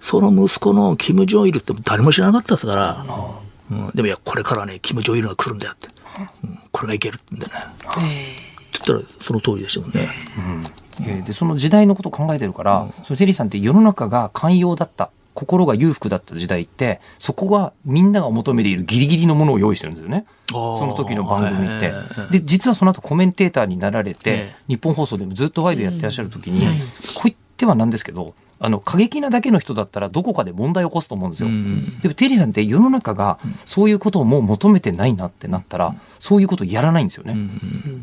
その息子のキム・ジョンイルって誰も知らなかったですから、うん、でもいや、これからね、キム・ジョンイルが来るんだよって、うん、これがいけるってんでね。って言ったらその通りでしたもんね。えーでその時代のことを考えてるから、そのテリーさんって世の中が寛容だった心が裕福だった時代ってそこがみんなが求めているギリギリのものを用意してるんですよね。その時の番組って。ええ。で実はその後コメンテーターになられて、え日本放送でもずっとワイドやってらっしゃる時に、こう言ってはなんですけどあの過激なだけの人だったらどこかで問題を起こすと思うんですよ。うんでもテリーさんって世の中がそういうことをもう求めてないなってなったら、そういうことをやらないんですよね。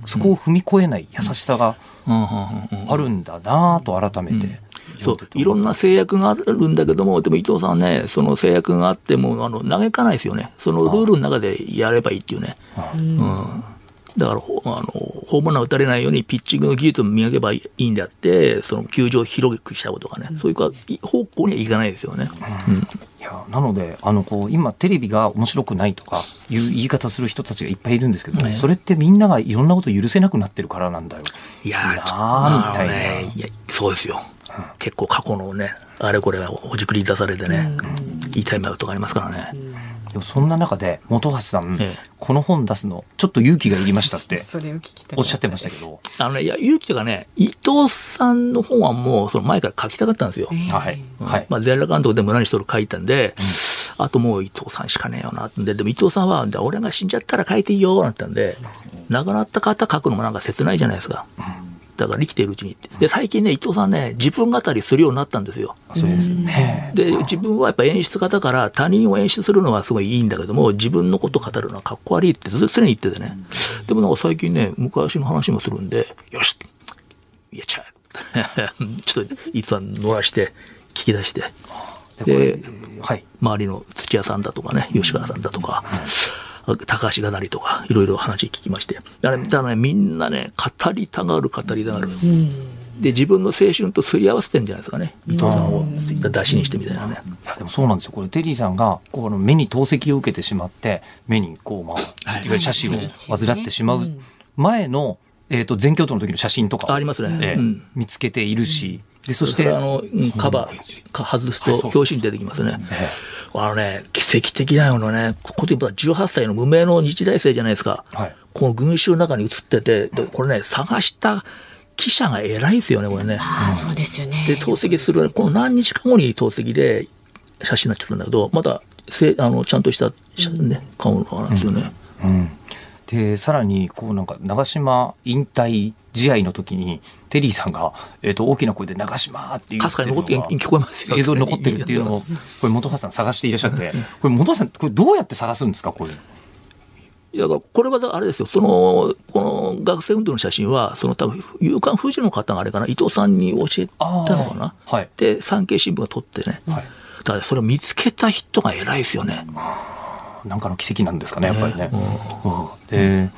そこを踏み越えない優しさがあるんだなぁと改めて。そういろんな制約があるんだけども、でも伊藤さんね、その制約があってもあの嘆かないですよね、そのルールの中でやればいいっていうね、うん、だからほあのホームラン打たれないようにピッチングの技術を磨けばいいんであって、その球場を広くしたことかね、そういうか方向にはいかないですよね。いやなのであのこう今テレビが面白くないとかいう言い方する人たちがいっぱいいるんですけど、それってみんながいろんなことを許せなくなってるからなんだよ。いやー、みたいなねいやそうですよ、結構過去のね、あれこれがほじくり出されてね、いいタイムアウトがありますからね。でもそんな中で本橋さん、ええこの本出すのちょっと勇気がいりましたっておっしゃってましたけど。あのね、いや、勇気というかね、伊藤さんの本はもう、その前から書きたかったんですよ。はい。はい。まあ、全裸監督で村西と書いたんで、あともう伊藤さんしかねえよなってんで、でも伊藤さんは、じゃあ俺が死んじゃったら書いていいよなんて言ったんで、亡くなった方書くのもなんか切ないじゃないですか。だから生きているうちにって。で、最近ね、伊藤さんね、自分語りするようになったんですよ。そうですよね。で、自分はやっぱ演出家だから、他人を演出するのはすごいいいんだけども、自分のことを語るのはかっこ悪いってず常に言っててね。でもなんか最近ね、昔の話もするんで、よしやっちゃえちょっと伊藤さん乗らして、聞き出して。で、はい。周りの土屋さんだとかね、吉川さんだとか、高橋がなりとか、いろいろ話聞きまして。だからだからね、みんなね、語りたがる、語りたがる。で、自分の青春とすり合わせてんじゃないですかね。伊藤さんを出しにしてみたいなね。いやでもそうなんですよ。これテリーさんがこうあの目に透析を受けてしまって目にこうまあ、いわゆる写真を患ってしまう前の、えっ、と全教頭の時の写真とかをありますね。ええうん見つけているし、でそしててあのうんカバーか外すと表紙に出てきますね。えあのね、奇跡的なのね、ここで言えば18歳の無名の日大生じゃないですか。はいこの群衆の中に映ってて、でこれね、探した記者が偉いですよね、これね。ああそうですよねで、透析する、この何日か後に透析で写真になっちゃったんだけど、まだせあのちゃんとした写、ね、顔のなんですよね。うん、でさらにこうなんか長島引退試合の時にテリーさんが、えー、と大きな声で「長島!」って言かってるのすかに残ってが聞こえますよ。映像に残ってるっていうのをこれ本橋さん探していらっしゃってこれ本橋さんこれどうやって探すんですかこれいやだからこれはあれですよ、そのこの学生運動の写真は、その多分夕刊富士の方があれかな、伊藤さんに教えたのかな。はいで、産経新聞が撮ってね、はいだからそれを見つけた人が偉いですよね。なんかの奇跡なんですかねやっぱりね。うんで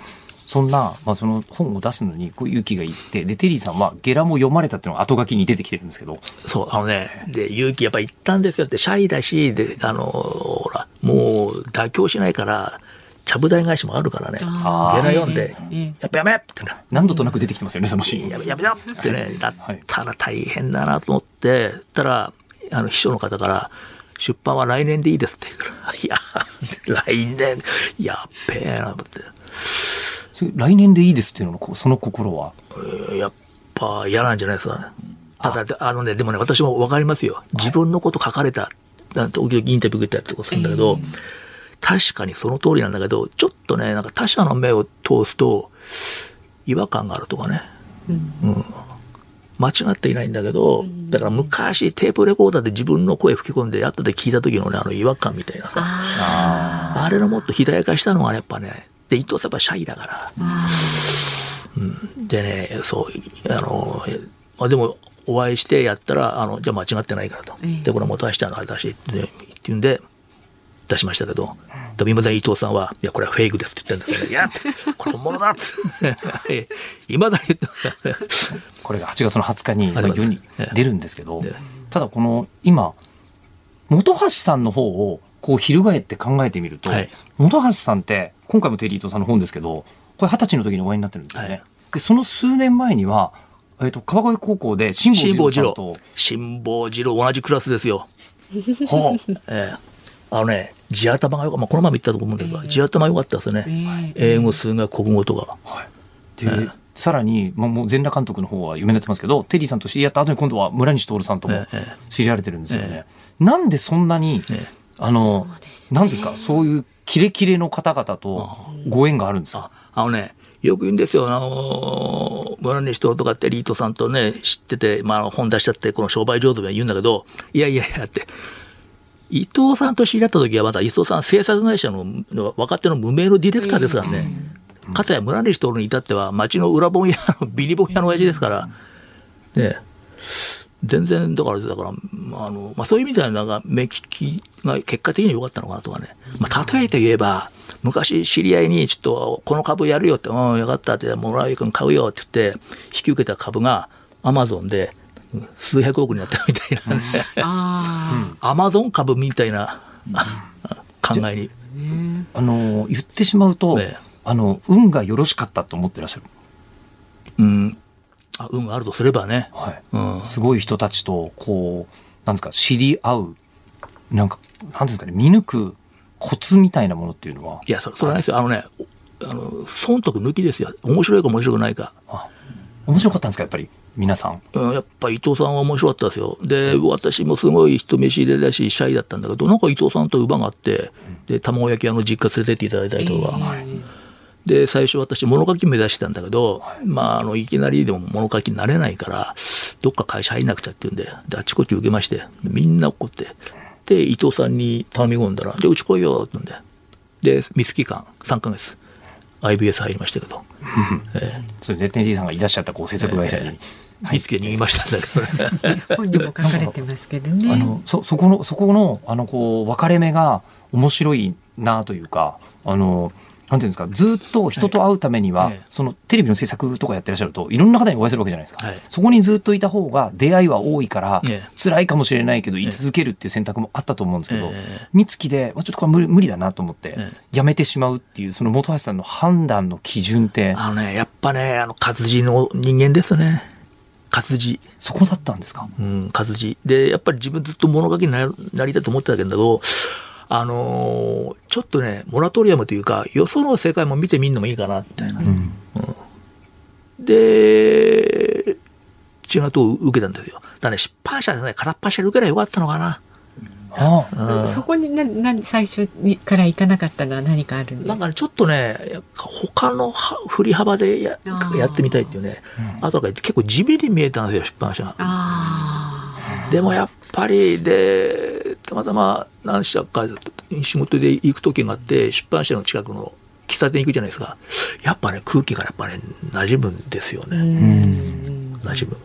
そんな、まあ、その本を出すのにこう勇気がいってでテリーさんはゲラも読まれたっていうのが後書きに出てきてるんですけどそう、あのね、で、勇気やっぱ言ったんですよって、シャイだし、で、あの、ほら、もう妥協しないから、ちゃぶ台返しもあるからね、ゲラ読んでええ、やっぱやめってな。何度となく出てきてますよねそのシーン。やめやめよってね、だっはいたら大変だなと思って、たら、あの、秘書の方から、出版は来年でいいですって言うから、いや、来年、やっべえなと思って。来年でいいですっていうのその心は？やっぱ嫌なんじゃないですか。ただ、あのね、でもね、私も分かりますよ。自分のこと書かれた、時々インタビュー受けたりとかするんだけど、確かにその通りなんだけど、ちょっとね、なんか他者の目を通すと、違和感があるとかね。うん間違っていないんだけど、だから昔テープレコーダーで自分の声吹き込んでやったで聞いた時のね、あの違和感みたいなさ、あれのもっと肥大化したのはやっぱね、で、伊藤さんやっぱシャイだから、うん、でね、そう、あの、まあ、でも、お会いしてやったら、あの、じゃあ間違ってないからと。ええで、これは元橋ちゃんのあれだし、ってっていうんで、出しましたけど、でも今伊藤さんは、いや、これはフェイクですって言ってるんだけど、いや、これ本物だって。いまだに。これが8月の20日に世に出るんですけど、ただこの今、本橋さんの方をこう翻って考えてみると、はい本橋さんって、今回もテリー伊藤さんの本ですけど、これ二十歳の時にお会いになってるんですよね。はいで、その数年前には、えっ、と、川越高校で辛辛坊坊治郎と、。辛坊治郎同じクラスですよ。はええあのね、地頭がよかった、まあ、この前も言ったと思うんですが、地頭良かったですよね。え英語、数学、国語とか。あで、さらに、まあ、もう全裸監督の方は有名になってますけど、テリーさんと知り合った後に今度は村西徹さんともええ知り合われてるんですよね。なんでそんなに、ええあの、なんですか、そういうキレキレの方々とご縁があるんですか？ああのね、よく言うんですよ、あの村西徹とかってエリートさんとね、知ってて、まあ、本出しちゃって、この商売上手に言うんだけど、いやいやいやって、伊藤さんと知り合った時は、まだ伊藤さん、制作会社の若手の無名のディレクターですからね、かたや村西徹に至っては、町の裏本屋のビリ本屋の親父ですから、ね、全然だから、だから、まああのまあ、そういう意味では、なんか目利きが結果的に良かったのかなとかね、まあ、例えて言えば、昔知り合いに、ちょっとこの株やるよって、うん、よかったって、村井君買うよって言って、引き受けた株がアマゾンでうん数百億になったみたいなね、あアマゾン株みたいな考えに。あの言ってしまうと、ええあの運がよろしかったと思ってらっしゃる、うん、あ運があるとすればね。はいうんすごい人たちとこうなんですか知り合うなんかなんですかね見抜くコツみたいなものっていうのは？いや、そそれはないですよ。あのね、あの損得抜きですよ。面白いか面白くないか。面白かったんですかやっぱり皆さん？うんやっぱ伊藤さんは面白かったですよ。で、私もすごい人見知りだし、シャイだったんだけど、なんか伊藤さんと馬があって、で、卵焼き屋の実家連れてっていただいたりとか。で、最初私物書き目指してたんだけど、まあ、あの、いきなりでも物書きになれないから、どっか会社入んなくちゃって言うんで、であっちこっち受けまして、みんな怒って、で、伊藤さんに頼み込んだら、じゃあうち来いよ、って言うんで。で、ミス期間3ヶ月、IBS 入りましたけど、それでテンディさんがいらっしゃったこう制作会社に、見つけ逃げましたんだけど。本にも書かれてますけどね。あのそそこのそこのあのこう分かれ目が面白いなというかあのなんていうんですかずっと人と会うためには、はい。ええそのテレビの制作とかやってらっしゃるといろんな方にお会いするわけじゃないですか、はい。そこにずっといた方が出会いは多いから、ええ。辛いかもしれないけど居続けるっていう選択もあったと思うんですけど、ええ。美月で、まあ、ちょっとこれ無理無理だなと思って、ええ。やめてしまうっていうその本橋さんの判断の基準って。あのね、やっぱね、あの、活字の人間ですね。活字。そこだったんですか、うん、活字。で、やっぱり自分ずっと物書きにななりたいと思ってたけど、あのーちょっとね、モラトリアムというか、よその世界も見てみるのもいいかな、みたいな。で、違うとこ受けたんですよ。だからね、出版社でね、空っ端で受ければよかったのかな。ああそこになな最初にから行かなかったのは何かあるんですか？なんかね、ちょっとね、他のは振り幅でややってみたいっていうね、あとから結構地味に見えたんですよ、出版社が。あでもやっぱり、で、たまたま何社か仕事で行く時があって、出版社の近くの喫茶店行くじゃないですか。やっぱね、空気がやっぱね、馴染むんですよね。ん、馴染む。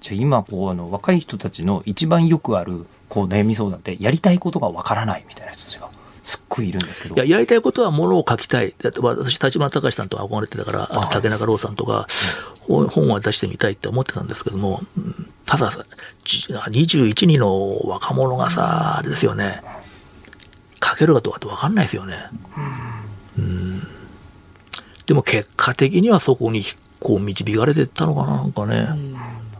じゃあ今こうあの若い人たちの一番よくあるこう悩み相談ってやりたいことがわからないみたいな人たちがすっごいいるんですけど。いや、やりたいことはものを書きたい。私、立花隆さんと憧れてたから、あと竹中郎さんとか、本本は出してみたいって思ってたんですけども、うんたださ、じ21人の若者がさ、あれですよね、書けるかどうかって分かんないですよね。うん。でも結果的にはそこにこう導かれてったのかな、なんかね。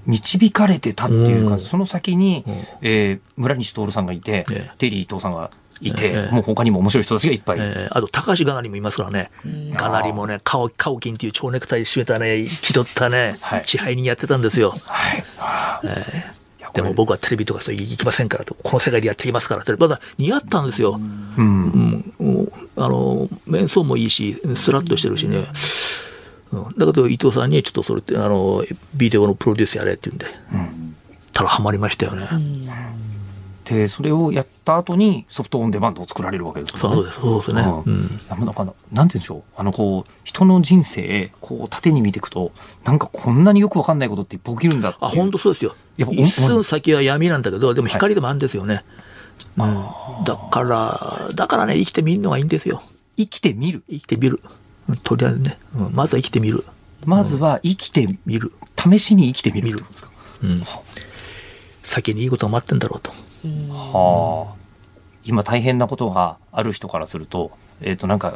導かれてたっていうか、うん。その先に、うん。えー村西徹さんがいて、ええ。テリー伊藤さんがいて、ええ。もう他にも面白い人たちがいっぱい、えーあと、高橋がなりもいますからね。がなりもね、カオカオキンっていう蝶ネクタイ締めたね、気取ったね、はい。支配人やってたんですよ。はい。いやこれ。でも僕はテレビとかそう行きませんからと、この世界でやっていきますからって、まだ似合ったんですよ。うん。うん、あの、面相もいいし、スラッとしてるしね。うん、だけど伊藤さんにちょっとそれって、あの、ビデオのプロデュースやれって言うんで、たらハマりましたよね。でそれをやった後にソフトオンデマンドを作られるわけですよねそうです、そうですね。うんなんかなんて言うんでしょうあのこう人の人生こう縦に見ていくとなんかこんなによくわかんないことっていっぱい起きるんだあ、本当そうですよ。やっぱ一寸先は闇なんだけど、でも光でもあるんですよね。うんだから、だからね、生きてみるのがいいんですよ。生きてみる生きてみる。うんとりあえずね、うんまずは生きてみる。まずは生きて見る。試しに生きてみるってことですか？うん。先にいいことが待ってんだろうと。はあ、今大変なことがある人からすると,、えー、となんか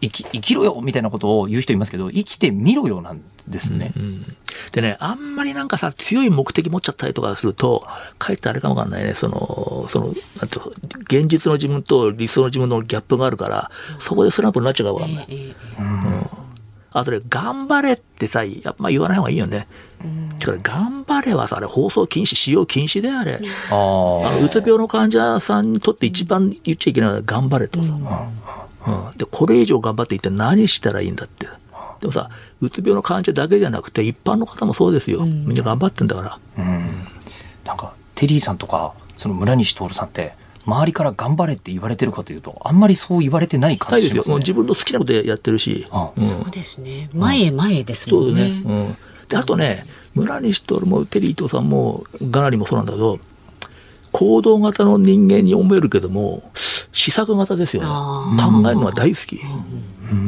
生き生きろよみたいなことを言う人いますけど生きてみろよなんですね。うんでね、あんまりなんかさ、強い目的持っちゃったりとかすると、かえってあれかもわかんないね、その、その、なんていうの現実の自分と理想の自分のギャップがあるから、そこでスランプになっちゃうかもわかんない。ええあとね、頑張れってさ、やっぱ言わない方がいいよね。てか頑張れはさ、あれ放送禁止、使用禁止だよ、あれ。ああのうつ病の患者さんにとって一番言っちゃいけないのは頑張れとさ。うんで、これ以上頑張って一体何したらいいんだって。でもさ、うつ病の患者だけじゃなくて、一般の方もそうですよ。みんな頑張ってんだから。なんかテリーさんとかその村西徹さんって周りから頑張れって言われてるかというとあんまりそう言われてない感ないですよ。じしますねもう自分の好きなことやってるし。あうんそうですね。前へ前へですもそうんだね。ね。うん。で、あとね、村西徹もテリー伊藤さんもガナリもそうなんだけど、行動型の人間に思えるけども、試作型ですよね。あ考えるのが大好き。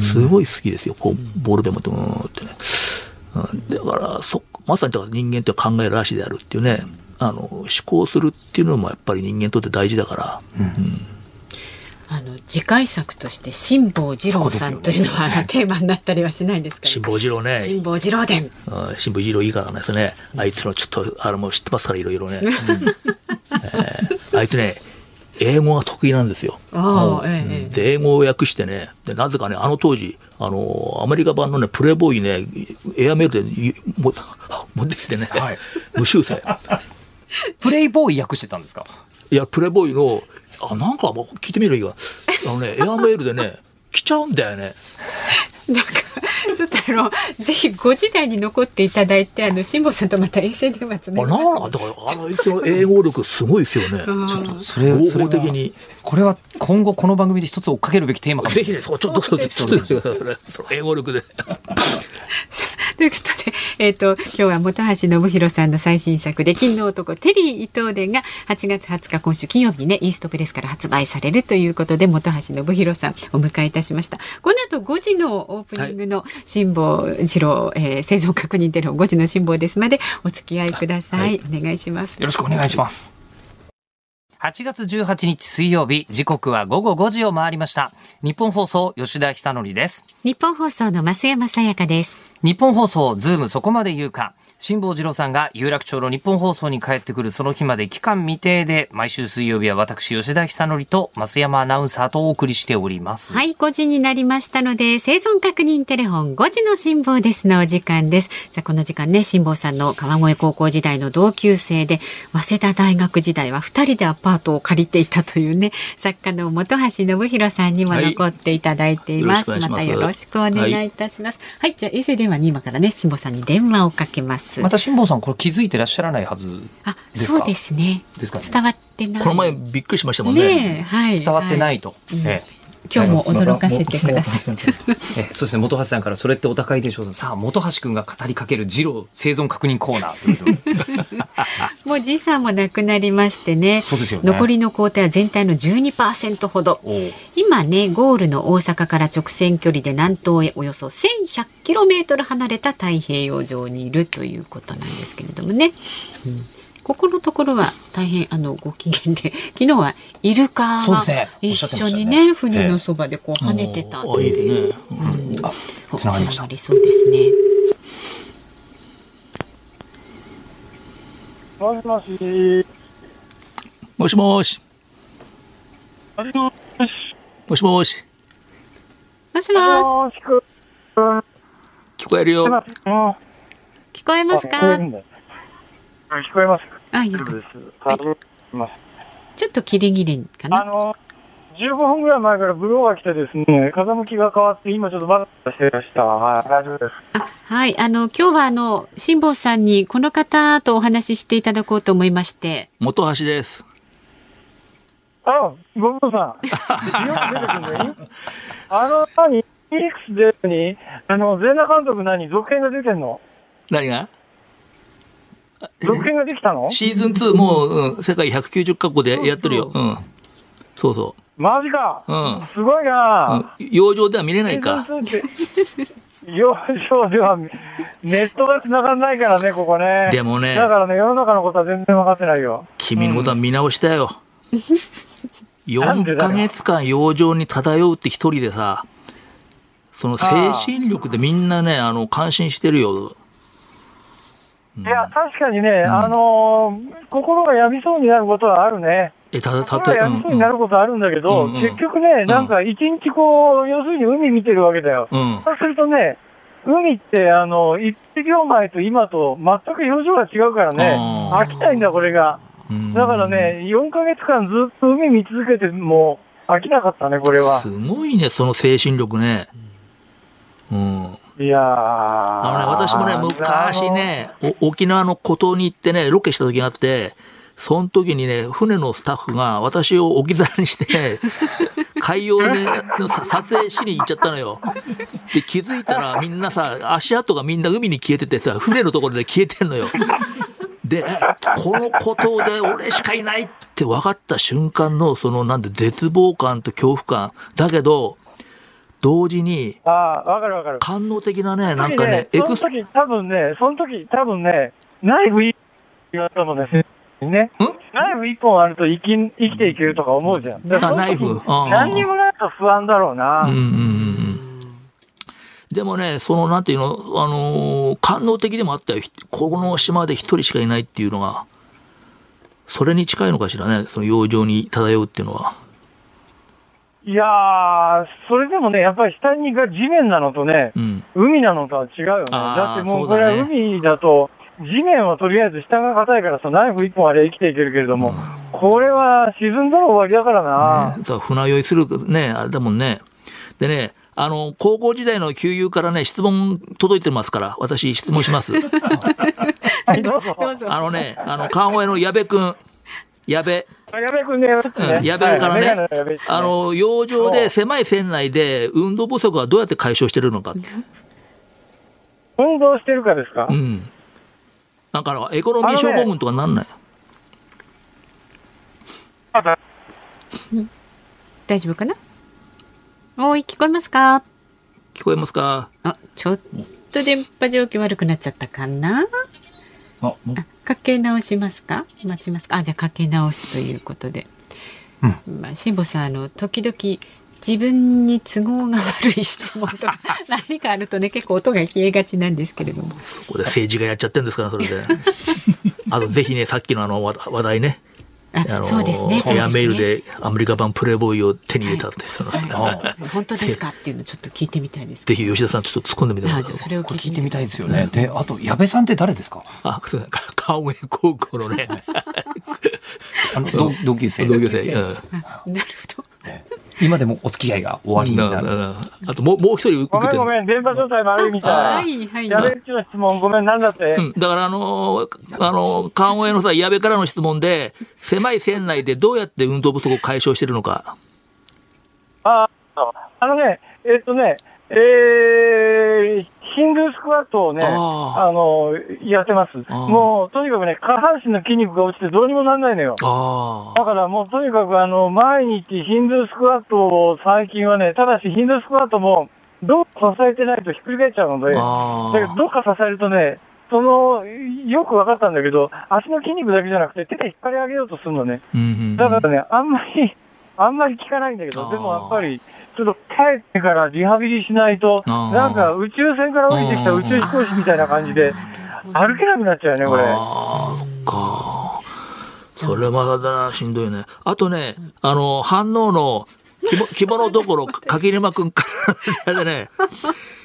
すごい好きですよ。こう、ボールペン持って、うーんってね。うん、だから、そ、まさにだから人間って考える足であるっていうね、あの、思考するっていうのもやっぱり人間にとって大事だから、あの次回作として辛坊治郎さんというのは、あのテーマになったりはしないですか、辛坊治郎ね。辛坊治郎伝。うん辛坊治郎いいからですね、あいつのちょっと、あれも知ってますから、いろいろね。えーあいつね、英語が得意なんですよ。えええで、英語を訳してね、でなぜかね、あの当時、あの、アメリカ版のね、プレイボーイね、エアメールで 持ってきてね、無修正。プレイボーイ訳してたんですか？いや、プレイボーイの、あ、なんか聞いてみるよ。あのね、エアメールでね、来ちゃうんだよね。えなんかちょっとあのぜひご時代に残っていただいてあの辛坊さんとまた衛星電話つなあ、ぎなんますだから、あの人の英語力すごいですよね。ちょっとそれ合それ的に。これは今後この番組で一つ追っかけるべきテーマかもしぜひね、れないですそこちょっと、ちょっと、ちょっと、その英語力で。ということで、えっ、と、今日は本橋信弘さんの最新作で、金の男、テリー伊藤伝が8月20日、今週金曜日にね、イーストプレスから発売されるということで、本橋信弘さんお迎えいたしました。この後5時のオープニングの辛坊治郎、えー生存確認テロ5時の辛坊ですまでお付き合いください。お願いします。よろしくお願いします。8月18日水曜日、時刻は午後5時を回りました。日本放送、吉田久典です。日本放送の増山さやかです。日本放送、ズームそこまで言うか。辛坊治郎さんが有楽町の日本放送に帰ってくるその日まで期間未定で、毎週水曜日は私、吉田久典と増山アナウンサーとお送りしております。はい、5時になりましたので、生存確認テレフォン5時の辛抱ですのお時間です。さあ、この時間ね、辛抱さんの川越高校時代の同級生で、早稲田大学時代は2人でアパートを借りていたというね、作家の本橋信弘さんにもはい残っていただいています。よろしくお願いしますまたよろしくお願いいたします。はい、じゃあ衛星電話に今からね、辛抱さんに電話をかけます。また辛坊さん、これ気づいてらっしゃらないはずあ、ですか？そうですね。ですかね伝わってない。この前びっくりしましたもんね。ねえ、はい。伝わってないはと。うんええ今日も驚かせてください。えそうですね本橋さんからそれってお高いでしょうさあ本橋君が語りかける二郎生存確認コーナーということでもう時差もなくなりましてね。そうですよね残りの工程は全体の12%ほど。今ね、ゴールの大阪から直線距離で南東へおよそ 1100km 離れた太平洋上にいるということなんですけれどもね。うんここのところは大変あのご機嫌で、昨日はイルカがそうですねおっ一緒にね、船のそばでこう跳ねてた。あいいですね。あおつながりましたりそうですね。もしもし。もしもし。もしもし。もしもし。もしもし、聞こえるよ。うん聞こえますか聞こえます。あ、よ大丈夫かっです。はい。います。たちょっとキリギリかな。あの、15分ぐらい前からブローが来てですね、風向きが変わって、今ちょっとバタしてました。はい、大丈夫です。あはい、あの今日はあの辛坊さんにこの方とお話ししていただこうと思いまして。元橋です。あ、ごめさい。よく出てくるね。あの、何 ?X でに、あの、全裸監督何？続編が出てんの？何が？続編ができたの？シーズン2もう、うん、世界190カ国でやってるよ。うん。そうそマジか。うんすごいなう。うん。洋上では見れないか。シーズン2って。養生ではネットが繋がんないからね、ここね。でもねだからね、世の中のことは全然分かってないよ。君のことは見直したよ。4なんでだろうヶ月間洋上に漂うって一人でさ、その精神力でみんなね、あの、感心してるよ。いや、確かにね、あのー心が病みそうになることはあるね。え、た、た心とえ、が病みそうになることはあるんだけど、うんうん結局ね、んなんか一日こう、要するに海見てるわけだよ。うん。うん。そうするとね、海って、あの、1秒前と今と全く表情が違うからね、飽きないんだ、これが。うんだからね、4ヶ月間ずっと海見続けても飽きなかったね、これは。すごいね、その精神力ね。うん。いやーあのね、私もね、昔、ね、お沖縄の孤島に行ってね、ロケした時があって、その時にね、船のスタッフが私を置き去りにして、海洋でのさ撮影しに行っちゃったのよ。で、気づいたらみんなさ、足跡がみんな海に消えててさ、船のところで消えてんのよ。で、この孤島で俺しかいないって分かった瞬間の、そのなんで絶望感と恐怖感。だけど、同時に、ああ、わかるわかる。官能的なね、なんかね、エクスその時多分ね、その時多分ね、ナイフ一本言われたのね、ね。ナイフ一本あると生き、生きていけるとか思うじゃん。あナイフ何にもないと不安だろうな。うんうんうんうんでもね、そのなんていうの、あのー官能的でもあったよ。ひこの島で一人しかいないっていうのが、それに近いのかしらね、その洋上に漂うっていうのは。いやー、それでもね、やっぱり下にが地面なのとね、うん。海なのとは違うよね。だってもうこれは海だと、地面はとりあえず下が硬いからさ、ナイフ一本あれ生きていけるけれども、これは沈んだら終わりだからな。ね、そう船酔いするね、あれだもんね。でね、あの、高校時代の給油からね、質問届いてますから、私質問します。はい、どうぞ。あのね、あの、川越の矢部くん、矢部、やべくんね、やべくんね。矢部からね。あの、洋上で狭い船内で運動不足はどうやって解消してるのか。運動してるかですか、うん。だから、エコノミー症候群とかなんない？大丈夫かな？おい、聞こえますか？聞こえますか？あ、ちょっと電波状況悪くなっちゃったかな？あかけ直しますか？待ちますか？あ、じゃあかけ直すということで。まあ、辛坊さん、あの、時々、自分に都合が悪い質問とか 何かあるとね結構音が消えがちなんですけれどもそこで政治がやっちゃってるんですから、それで。あと、ぜひね、さっきのあの話話題ね。あそうですねエアメールそうででアメリカ版プレイボーイを手に入れたって、そのすね本当ですかっていうのちょっっと聞いてみたいです。ぜひ吉田さんちょっと突っ込んでみてください。あじゃあ。それをこれ聞いてみたいですよね。で、あと、矢部さんって誰ですか？あ、そうだ、川越高校のね、あの、同同級生。同級生。うん。なるほど今でもお付き合いが終わりになる。なあともう、もう一人受けてるごめんご。めん、電波状態悪いみたい。はいはいやべっちの質問ごめん、なんだって。うん、だからあのーあのー川越のさ、矢部からの質問で、狭い船内でどうやって運動不足を解消してるのか。ああのね、えっとね、えー、ヒンドゥースクワットをね、ああの、やってます。もう、とにかくね、下半身の筋肉が落ちてどうにもなんないのよ。あだからもうとにかくあの、毎日ヒンドゥースクワットを最近はね、ただしヒンドゥースクワットも、どっか支えてないとひっくり返っちゃうので、あだけどどっか支えるとね、その、よく分かったんだけど、足の筋肉だけじゃなくて手で引っ張り上げようとするのね。だからね、あんまり、あんまり効かないんだけど、でもやっぱり、ちょっと帰ってからリハビリしないと、なんか宇宙船から降りてきた宇宙飛行士みたいな感じで、歩けなくなっちゃうよね、これ。ああ、そっか。それまだだな、しんどいね。あとね、あの、反応の着も 着物どころ、柿沼くんからでね、こ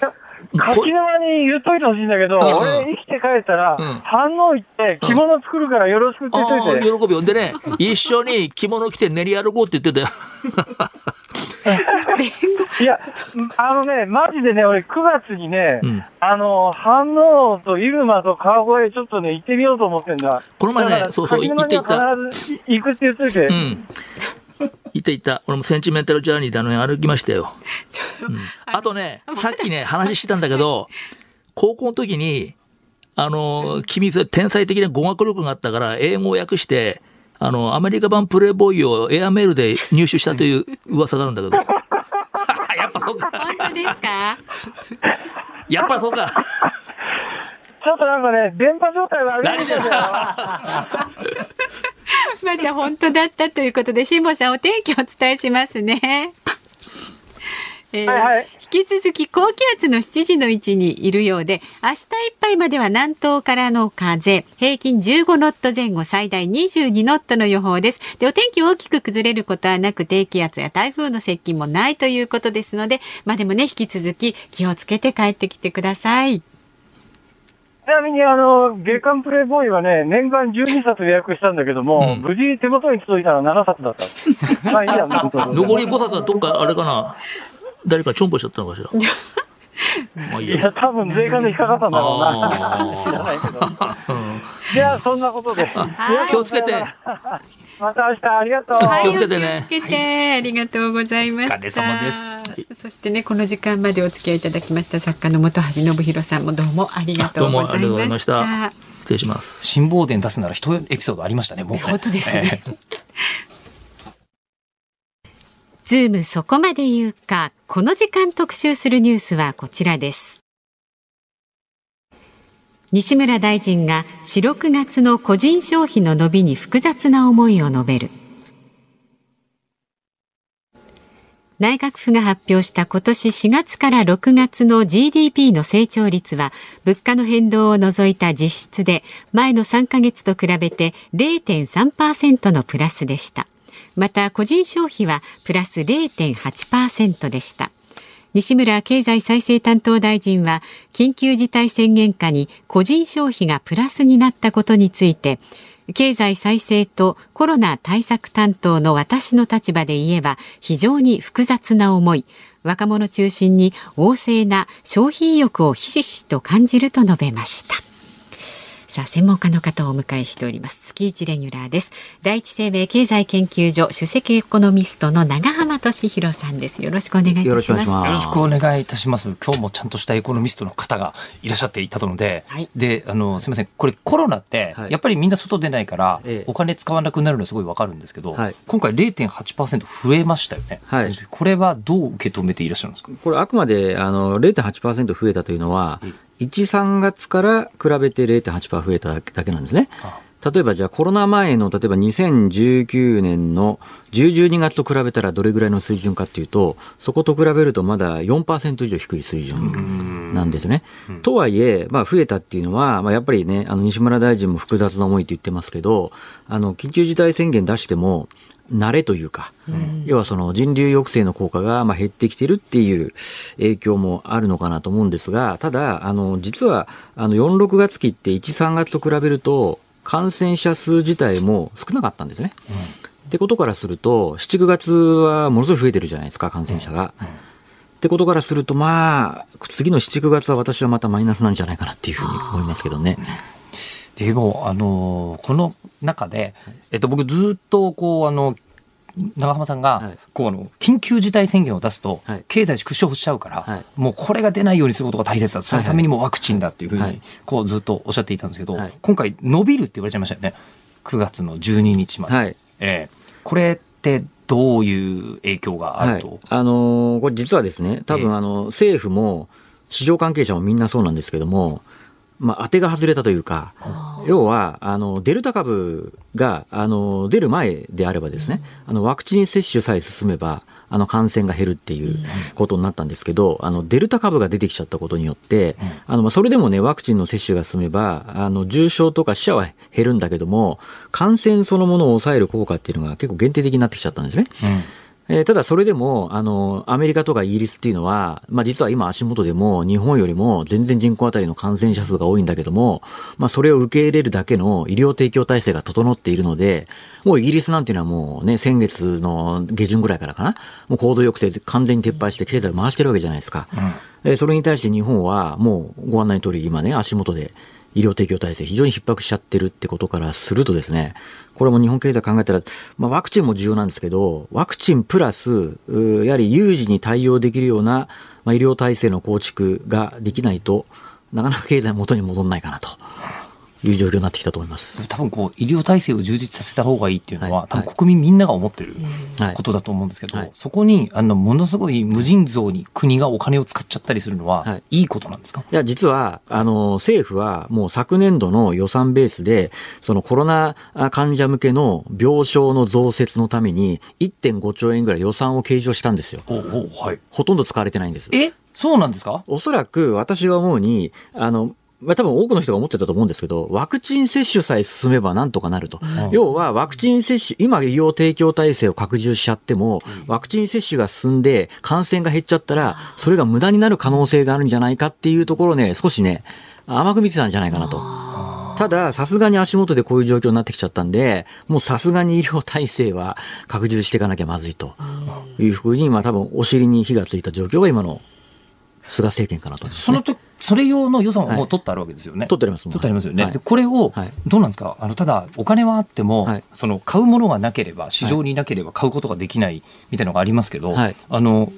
柿沼に言っといてほしいんだけど、うん俺生きて帰ったら、うん反応行って着物作るからよろしくって言っといて。喜びよ。でね、一緒に着物着て練り歩こうって言ってたよ。いや、あのね、マジでね、俺9月にね、うんあの、反応と入間と川越ちょっとね、行ってみようと思ってんだ。この前ねそうそう柿沼には必ず行くって言っといて。うん。いったいった。俺もセンチメンタルジャーニーであの辺歩きましたよ。うんあとね、さっきね、話してたんだけど、高校の時に、あの、君、天才的な語学力があったから、英語を訳して、あの、アメリカ版プレイボーイをエアメールで入手したという 噂があるんだけど。やっぱそうか。本当ですか？やっぱそうか。ちょっとなんかね、電波状態悪いみたいだよ。まあじゃあ本当だったということで辛坊さんお天気お伝えしますね。えーはいはい引き続き高気圧の7時の位置にいるようで明日いっぱいまでは南東からの風平均15ノット前後最大22ノットの予報ですでお天気大きく崩れることはなく低気圧や台風の接近もないということですのでまあでもね引き続き気をつけて帰ってきてくださいちなみに、あの、月刊プレイボーイはね、年間12冊予約したんだけども、うん無事手元に届いたら7冊だった。まあいいや、残り5冊はどっかあれかな？誰かチョンポしちゃったのかしら？まあいいいや、や。多分税関で引っかかったんだろうな。あ知らないけど。じゃあ、そんなことで。気をつけて。また明日ありがとう。はい、気をつけてねお気をつけて、ありがとうございました。お疲れ様ですそしてね、この時間までお付き合いいただきました作家の本橋信弘さんもどうもありがとうございました。あどうもありがとうございました失礼します。辛抱伝出すなら一エピソードありましたね。もう本当ですねええ ズームそこまで言うか、この時間特集するニュースはこちらです。西村大臣が4、6月の個人消費の伸びに複雑な思いを述べる。内閣府が発表した今年4月から6月の GDP の成長率は物価の変動を除いた実質で前の3ヶ月と比べて0.3%のプラスでした。また個人消費はプラス0.8%でした。西村経済再生担当大臣は緊急事態宣言下に個人消費がプラスになったことについて経済再生とコロナ対策担当の私の立場で言えば非常に複雑な思い若者中心に旺盛な消費意欲をひしひしと感じると述べました。さあ専門家の方をお迎えしております。月一レギュラーです。第一生命経済研究所首席エコノミストの長浜俊弘さんです。よろしくお願いいたしよろしくお願ますいします。よろしくお願いいたします。今日もちゃんとしたエコノミストの方がいらっしゃっていたので、はい。で、あの、すみません、これコロナって、はい。やっぱりみんな外出ないから、ええ。お金使わなくなるのはすごいわかるんですけど、はい。今回0.8%増えましたよね。はい。これはどう受け止めていらっしゃるんですか？これあくまであの0.8%増えたというのは、1、3月から比べて0.8%増えただけなんですね。例えばじゃあコロナ前の例えば2019年の10、12月と比べたらどれぐらいの水準かっていうと、そこと比べるとまだ4%以上低い水準なんですね。とはいえ、まあ増えたっていうのは、まあやっぱりね、あの西村大臣も複雑な思いって言ってますけど、あの緊急事態宣言出しても、慣れというか、要はその人流抑制の効果がまあ減ってきてるっていう影響もあるのかなと思うんですが、ただ、あの、実は、あの、4、6月期って1、3月と比べると、感染者数自体も少なかったんですね。ってことからすると、7、9月はものすごい増えてるじゃないですか、感染者が。ってことからすると、まあ、次の7、9月は私はまたマイナスなんじゃないかなっていうふうに思いますけどね。でも、あのこの中で、えっと、僕ずっとこうあの長浜さんが、はい。こうあの緊急事態宣言を出すと、はい。経済縮小しちゃうから、はい。もうこれが出ないようにすることが大切だ。そのためにもワクチンだっていうふうに、はい。こうずっとおっしゃっていたんですけど、はい。今回伸びるって言われちゃいましたよね。9月の12日まで、はい。ええ。これってどういう影響があはい。ると、。あのーこれ実はですね、多ええ。分あの、政府も市場関係者もみんなそうなんですけども、まあ、当てが外れたというか、要は、あの、デルタ株が、あの、出る前であればですね、あの、ワクチン接種さえ進めば、あの、感染が減るっていうことになったんですけど、あの、デルタ株が出てきちゃったことによって、あの、まあ、それでもね、ワクチンの接種が進めば、あの、重症とか死者は減るんだけども、感染そのものを抑える効果っていうのが結構限定的になってきちゃったんですね。えーただそれでも、あの、アメリカとかイギリスっていうのは、まあ実は今足元でも日本よりも全然人口当たりの感染者数が多いんだけども、まあそれを受け入れるだけの医療提供体制が整っているので、もうイギリスなんていうのはもうね、先月の下旬ぐらいからかな、もう行動抑制完全に撤廃して経済を回してるわけじゃないですか。でそれに対して日本はもうご案内の通り今ね、足元で医療提供体制非常に逼迫しちゃってるってことからするとですね、これも日本経済考えたら、まあ、ワクチンも重要なんですけど、ワクチンプラス、やはり有事に対応できるような、まあ、医療体制の構築ができないと、なかなか経済元に戻らないかなと。いう状況になってきたと思います。多分こう医療体制を充実させた方がいいっていうのは、はい。多分国民みんなが思ってるはい。ことだと思うんですけど、はい。そこにあのものすごい無尽蔵に国がお金を使っちゃったりするのは、はい。い、いことなんですか？いや、実は、あの、政府はもう昨年度の予算ベースで、そのコロナ患者向けの病床の増設のために1.5兆円ぐらい予算を計上したんですよ。おおはい。ほとんど使われてないんです。え？そうなんですか？おそらく私が思うに、あの、まあ、多分多くの人が思ってたと思うんですけど、ワクチン接種さえ進めばなんとかなると。要は、ワクチン接種、今医療提供体制を拡充しちゃっても、ワクチン接種が進んで感染が減っちゃったら、それが無駄になる可能性があるんじゃないかっていうところをね、少しね、甘く見てたんじゃないかなと。ただ、さすがに足元でこういう状況になってきちゃったんで、もうさすがに医療体制は拡充していかなきゃまずいというふうに、まあ多分お尻に火がついた状況が今の菅政権かなと思いますね、その時、それ用の予算はもう取ってあるわけですよね。取ってあります取ってありますよね。はい。で、これをはい、どうなんですか？あの、ただ、お金はあっても、はい。その、買うものがなければ、市場になければ買うことができないみたいなのがありますけど、はい。あの、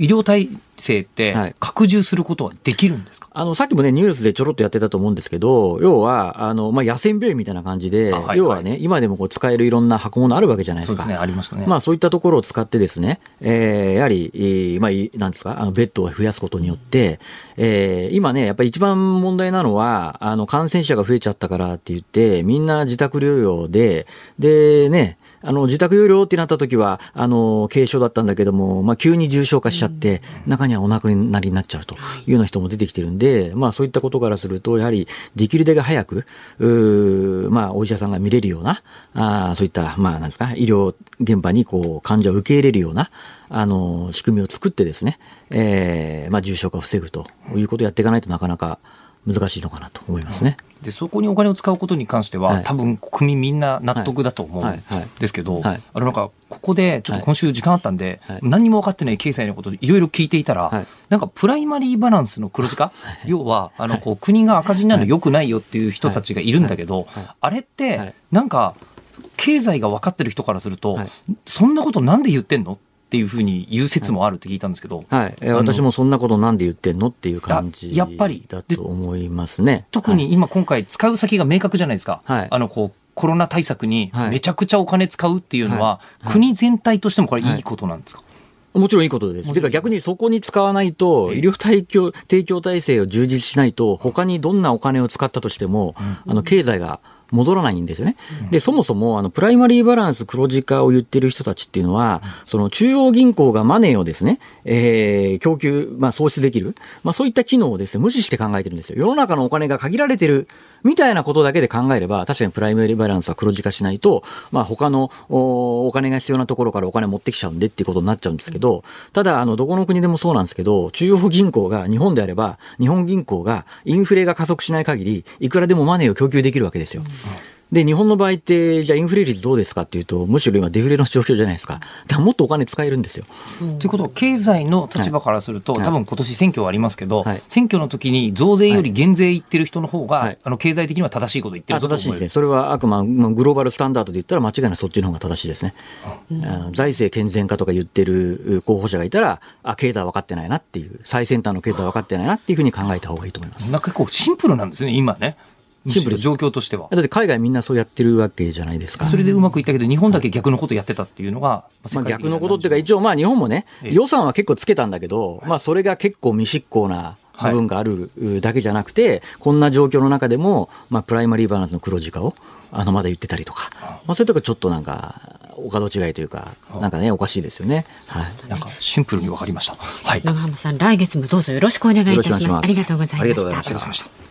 医療体制ってはい拡充することはできるんですか、あの、さっきもね、ニュースでちょろっとやってたと思うんですけど、要は、あの、まあ、野戦病院みたいな感じで、あはい要はね、今でもこう使えるいろんな箱物あるわけじゃないですか。そうですね、ありましたね。まあそういったところを使ってですね、えーやはり、えーまあい、なんですか、あのベッドを増やすことによって、えー今ね、やっぱり一番問題なのは、あの、感染者が増えちゃったからって言って、みんな自宅療養で、でね、あの、自宅療養ってなった時は、あの、軽症だったんだけども、まあ、急に重症化しちゃって、中にはお亡くなりになっちゃうというような人も出てきてるんで、まあ、そういったことからすると、やはり、できるだけ早く、まあ、お医者さんが見れるような、あーそういった、まあ、なんですか、医療現場に、こう、患者を受け入れるような、あの、仕組みを作ってですね、えーまあ、重症化を防ぐということをやっていかないとなかなか難しいのかなと思いますね。でそこにお金を使うことに関しては、はい。多分国民みんな納得だと思うんはい。はい。ですけど、はい。あのなんかここでちょっと今週時間あったんで、はい。何にも分かってない経済のことでいろいろ聞いていたら、はい。なんかプライマリーバランスの黒字化、要はあのこう国が赤字になるの良くないよっていう人たちがいるんだけど、あれっはてい。なんか経済が分かってる人からすると、はい。そんなことなんで言ってんの？っていうふうに言う説もあるって聞いたんですけど、はい。えー私もそんなことなんで言ってんのっていう感じあやっぱりだと思いますね。特に今今回使う先が明確じゃないですか。はい。あのこうコロナ対策にはい。めちゃくちゃお金使うっていうのは、はい。国全体としてもこれいいことなんですか、もちろんいいことです。てか逆にそこに使わないと、ええ。医療提供提供体制を充実しないと、他にどんなお金を使ったとしても、あの経済が戻らないんですよね。で、そもそも、あの、プライマリーバランス黒字化を言ってる人たちっていうのは、その中央銀行がマネーをですね、えー、供給、まあ、創出できる。まあ、そういった機能をですね、無視して考えてるんですよ。世の中のお金が限られてる、みたいなことだけで考えれば、確かにプライムリーバランスは黒字化しないと、まあ、他のおお金が必要なところからお金持ってきちゃうんでっていうことになっちゃうんですけど、ただ、あの、どこの国でもそうなんですけど、中央銀行が、日本であれば、日本銀行がインフレが加速しない限り、いくらでもマネーを供給できるわけですよ。で、日本の場合って、じゃあインフレ率どうですかっていうと、むしろ今デフレの状況じゃないですか。だからもっとお金使えるんですよ。ということは経済の立場からすると、はい多分今年選挙はありますけど、はい選挙の時に増税より減税言ってる人の方が、はいあの経済的には正しいこと言ってると思正しいですね。それはあくままグローバルスタンダードで言ったら間違いなくそっちの方が正しいですね。あの財政健全化とか言ってる候補者がいたら、あ、経済分かってないなっていう、最先端の経済分かってないなっていうふうに考えた方がいいと思います。なんか結構シンプルなんですね今ねシンプル状況としては。だって海外みんなそうやってるわけじゃないですか。それでうまくいったけど日本だけ逆のことやってたっていうのが、まあ、逆のことっていうか、一応まあ日本もね、ええ予算は結構つけたんだけど、まあそれが結構未執行な部分があるだけじゃなくて、こんな状況の中でも、まあプライマリーバランスの黒字化を、あのまだ言ってたりとか、まあそういうとこちょっとなんか、お門違いというか、なんかね、おかしいですよね。はい。なんかシンプルに分かりました。はい。長浜さん来月もどうぞよろしくお願いいたしますありがとうございまありがとうございました。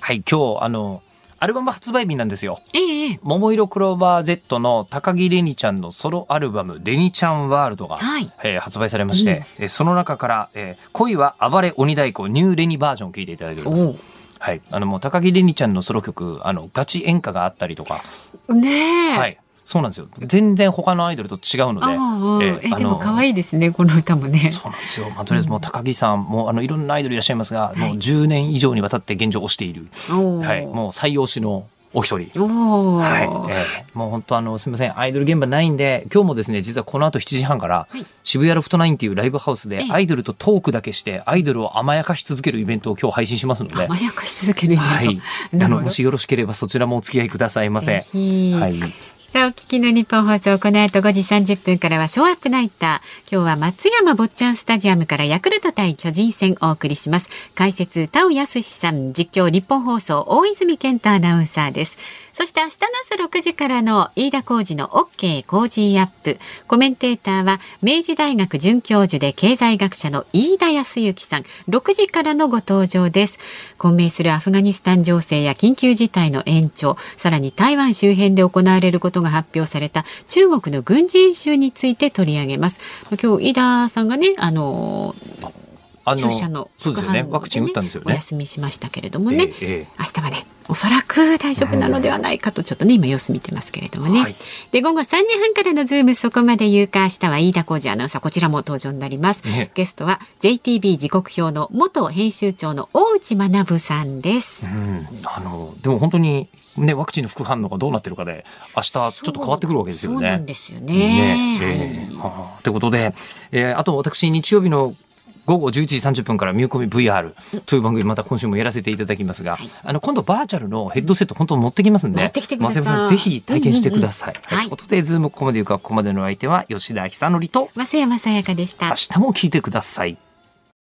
はい、今日、あの、アルバム発売日なんですよ。ええ桃色クローバー Z の高木レニちゃんのソロアルバム、レニちゃんワールドが、はいえー発売されまして、えーその中から、えー恋は暴れ鬼太鼓ニューレニバージョンを聴いていただいております。はい。あの、もう高木レニちゃんのソロ曲、あの、ガチ演歌があったりとか、ねえ、はい。そうなんですよ。全然他のアイドルと違うので。えーでも可い愛いですねこの歌もね。そうなんですよ。まあ、とりあえずもう高木さんも、あの、いろんなアイドルいらっしゃいますが、もう10年以上にわたって現状を推している。はい。もう最推しのお一人。おお、はい、えーもう本当あのすみません。アイドル現場ないんで今日もですね実はこの後7時半から、はい。渋谷ロフトナインっていうライブハウスでええ。アイドルとトークだけしてアイドルを甘やかし続けるイベントを今日配信しますので、甘やかし続けるイベント、はい、あのもしよろしければそちらもお付き合いくださいませ。はい、さあ、お聞きの日本放送、この後5時30分からはショーアップナイター。今日は松山坊ちゃんスタジアムからヤクルト対巨人戦お送りします。解説、田尾康さん、実況日本放送、大泉健太アナウンサーです。そして明日の朝6時からの飯田浩二の OK 工事アップ。コメンテーターは明治大学准教授で経済学者の飯田康之さん。6時からのご登場です。混迷するアフガニスタン情勢や緊急事態の延長、さらに台湾周辺で行われることが発表された中国の軍事演習について取り上げます。今日飯田さんがね、あの注射のそうですよね。副反応ワクチン打ったんですよね。お休みしましたけれどもね、ええええ。明日はねおそらく大丈夫なのではないかとちょっとね今様子見てますけれどもね、はい。で午後3時半からのズームそこまで言うか明日は飯田浩二アナウンサーこちらも登場になります、ね。ゲストは JTB 時刻表の元編集長の大内学さんです、うん、あのでも本当にねワクチンの副反応がどうなってるかで明日ちょっと変わってくるわけですよね。そうなんですよね。ね。えーはあ。ということで、えーあと私日曜日の午後11時30分からミューコミ VR という番組また今週もやらせていただきますが、あの今度バーチャルのヘッドセット本当持ってきますんで、持ってきてください。増山さんぜひ体験してください。ということでズームここまで言うかここまでのお相手は吉田尚記と増山さやかでした。明日も聞いてください。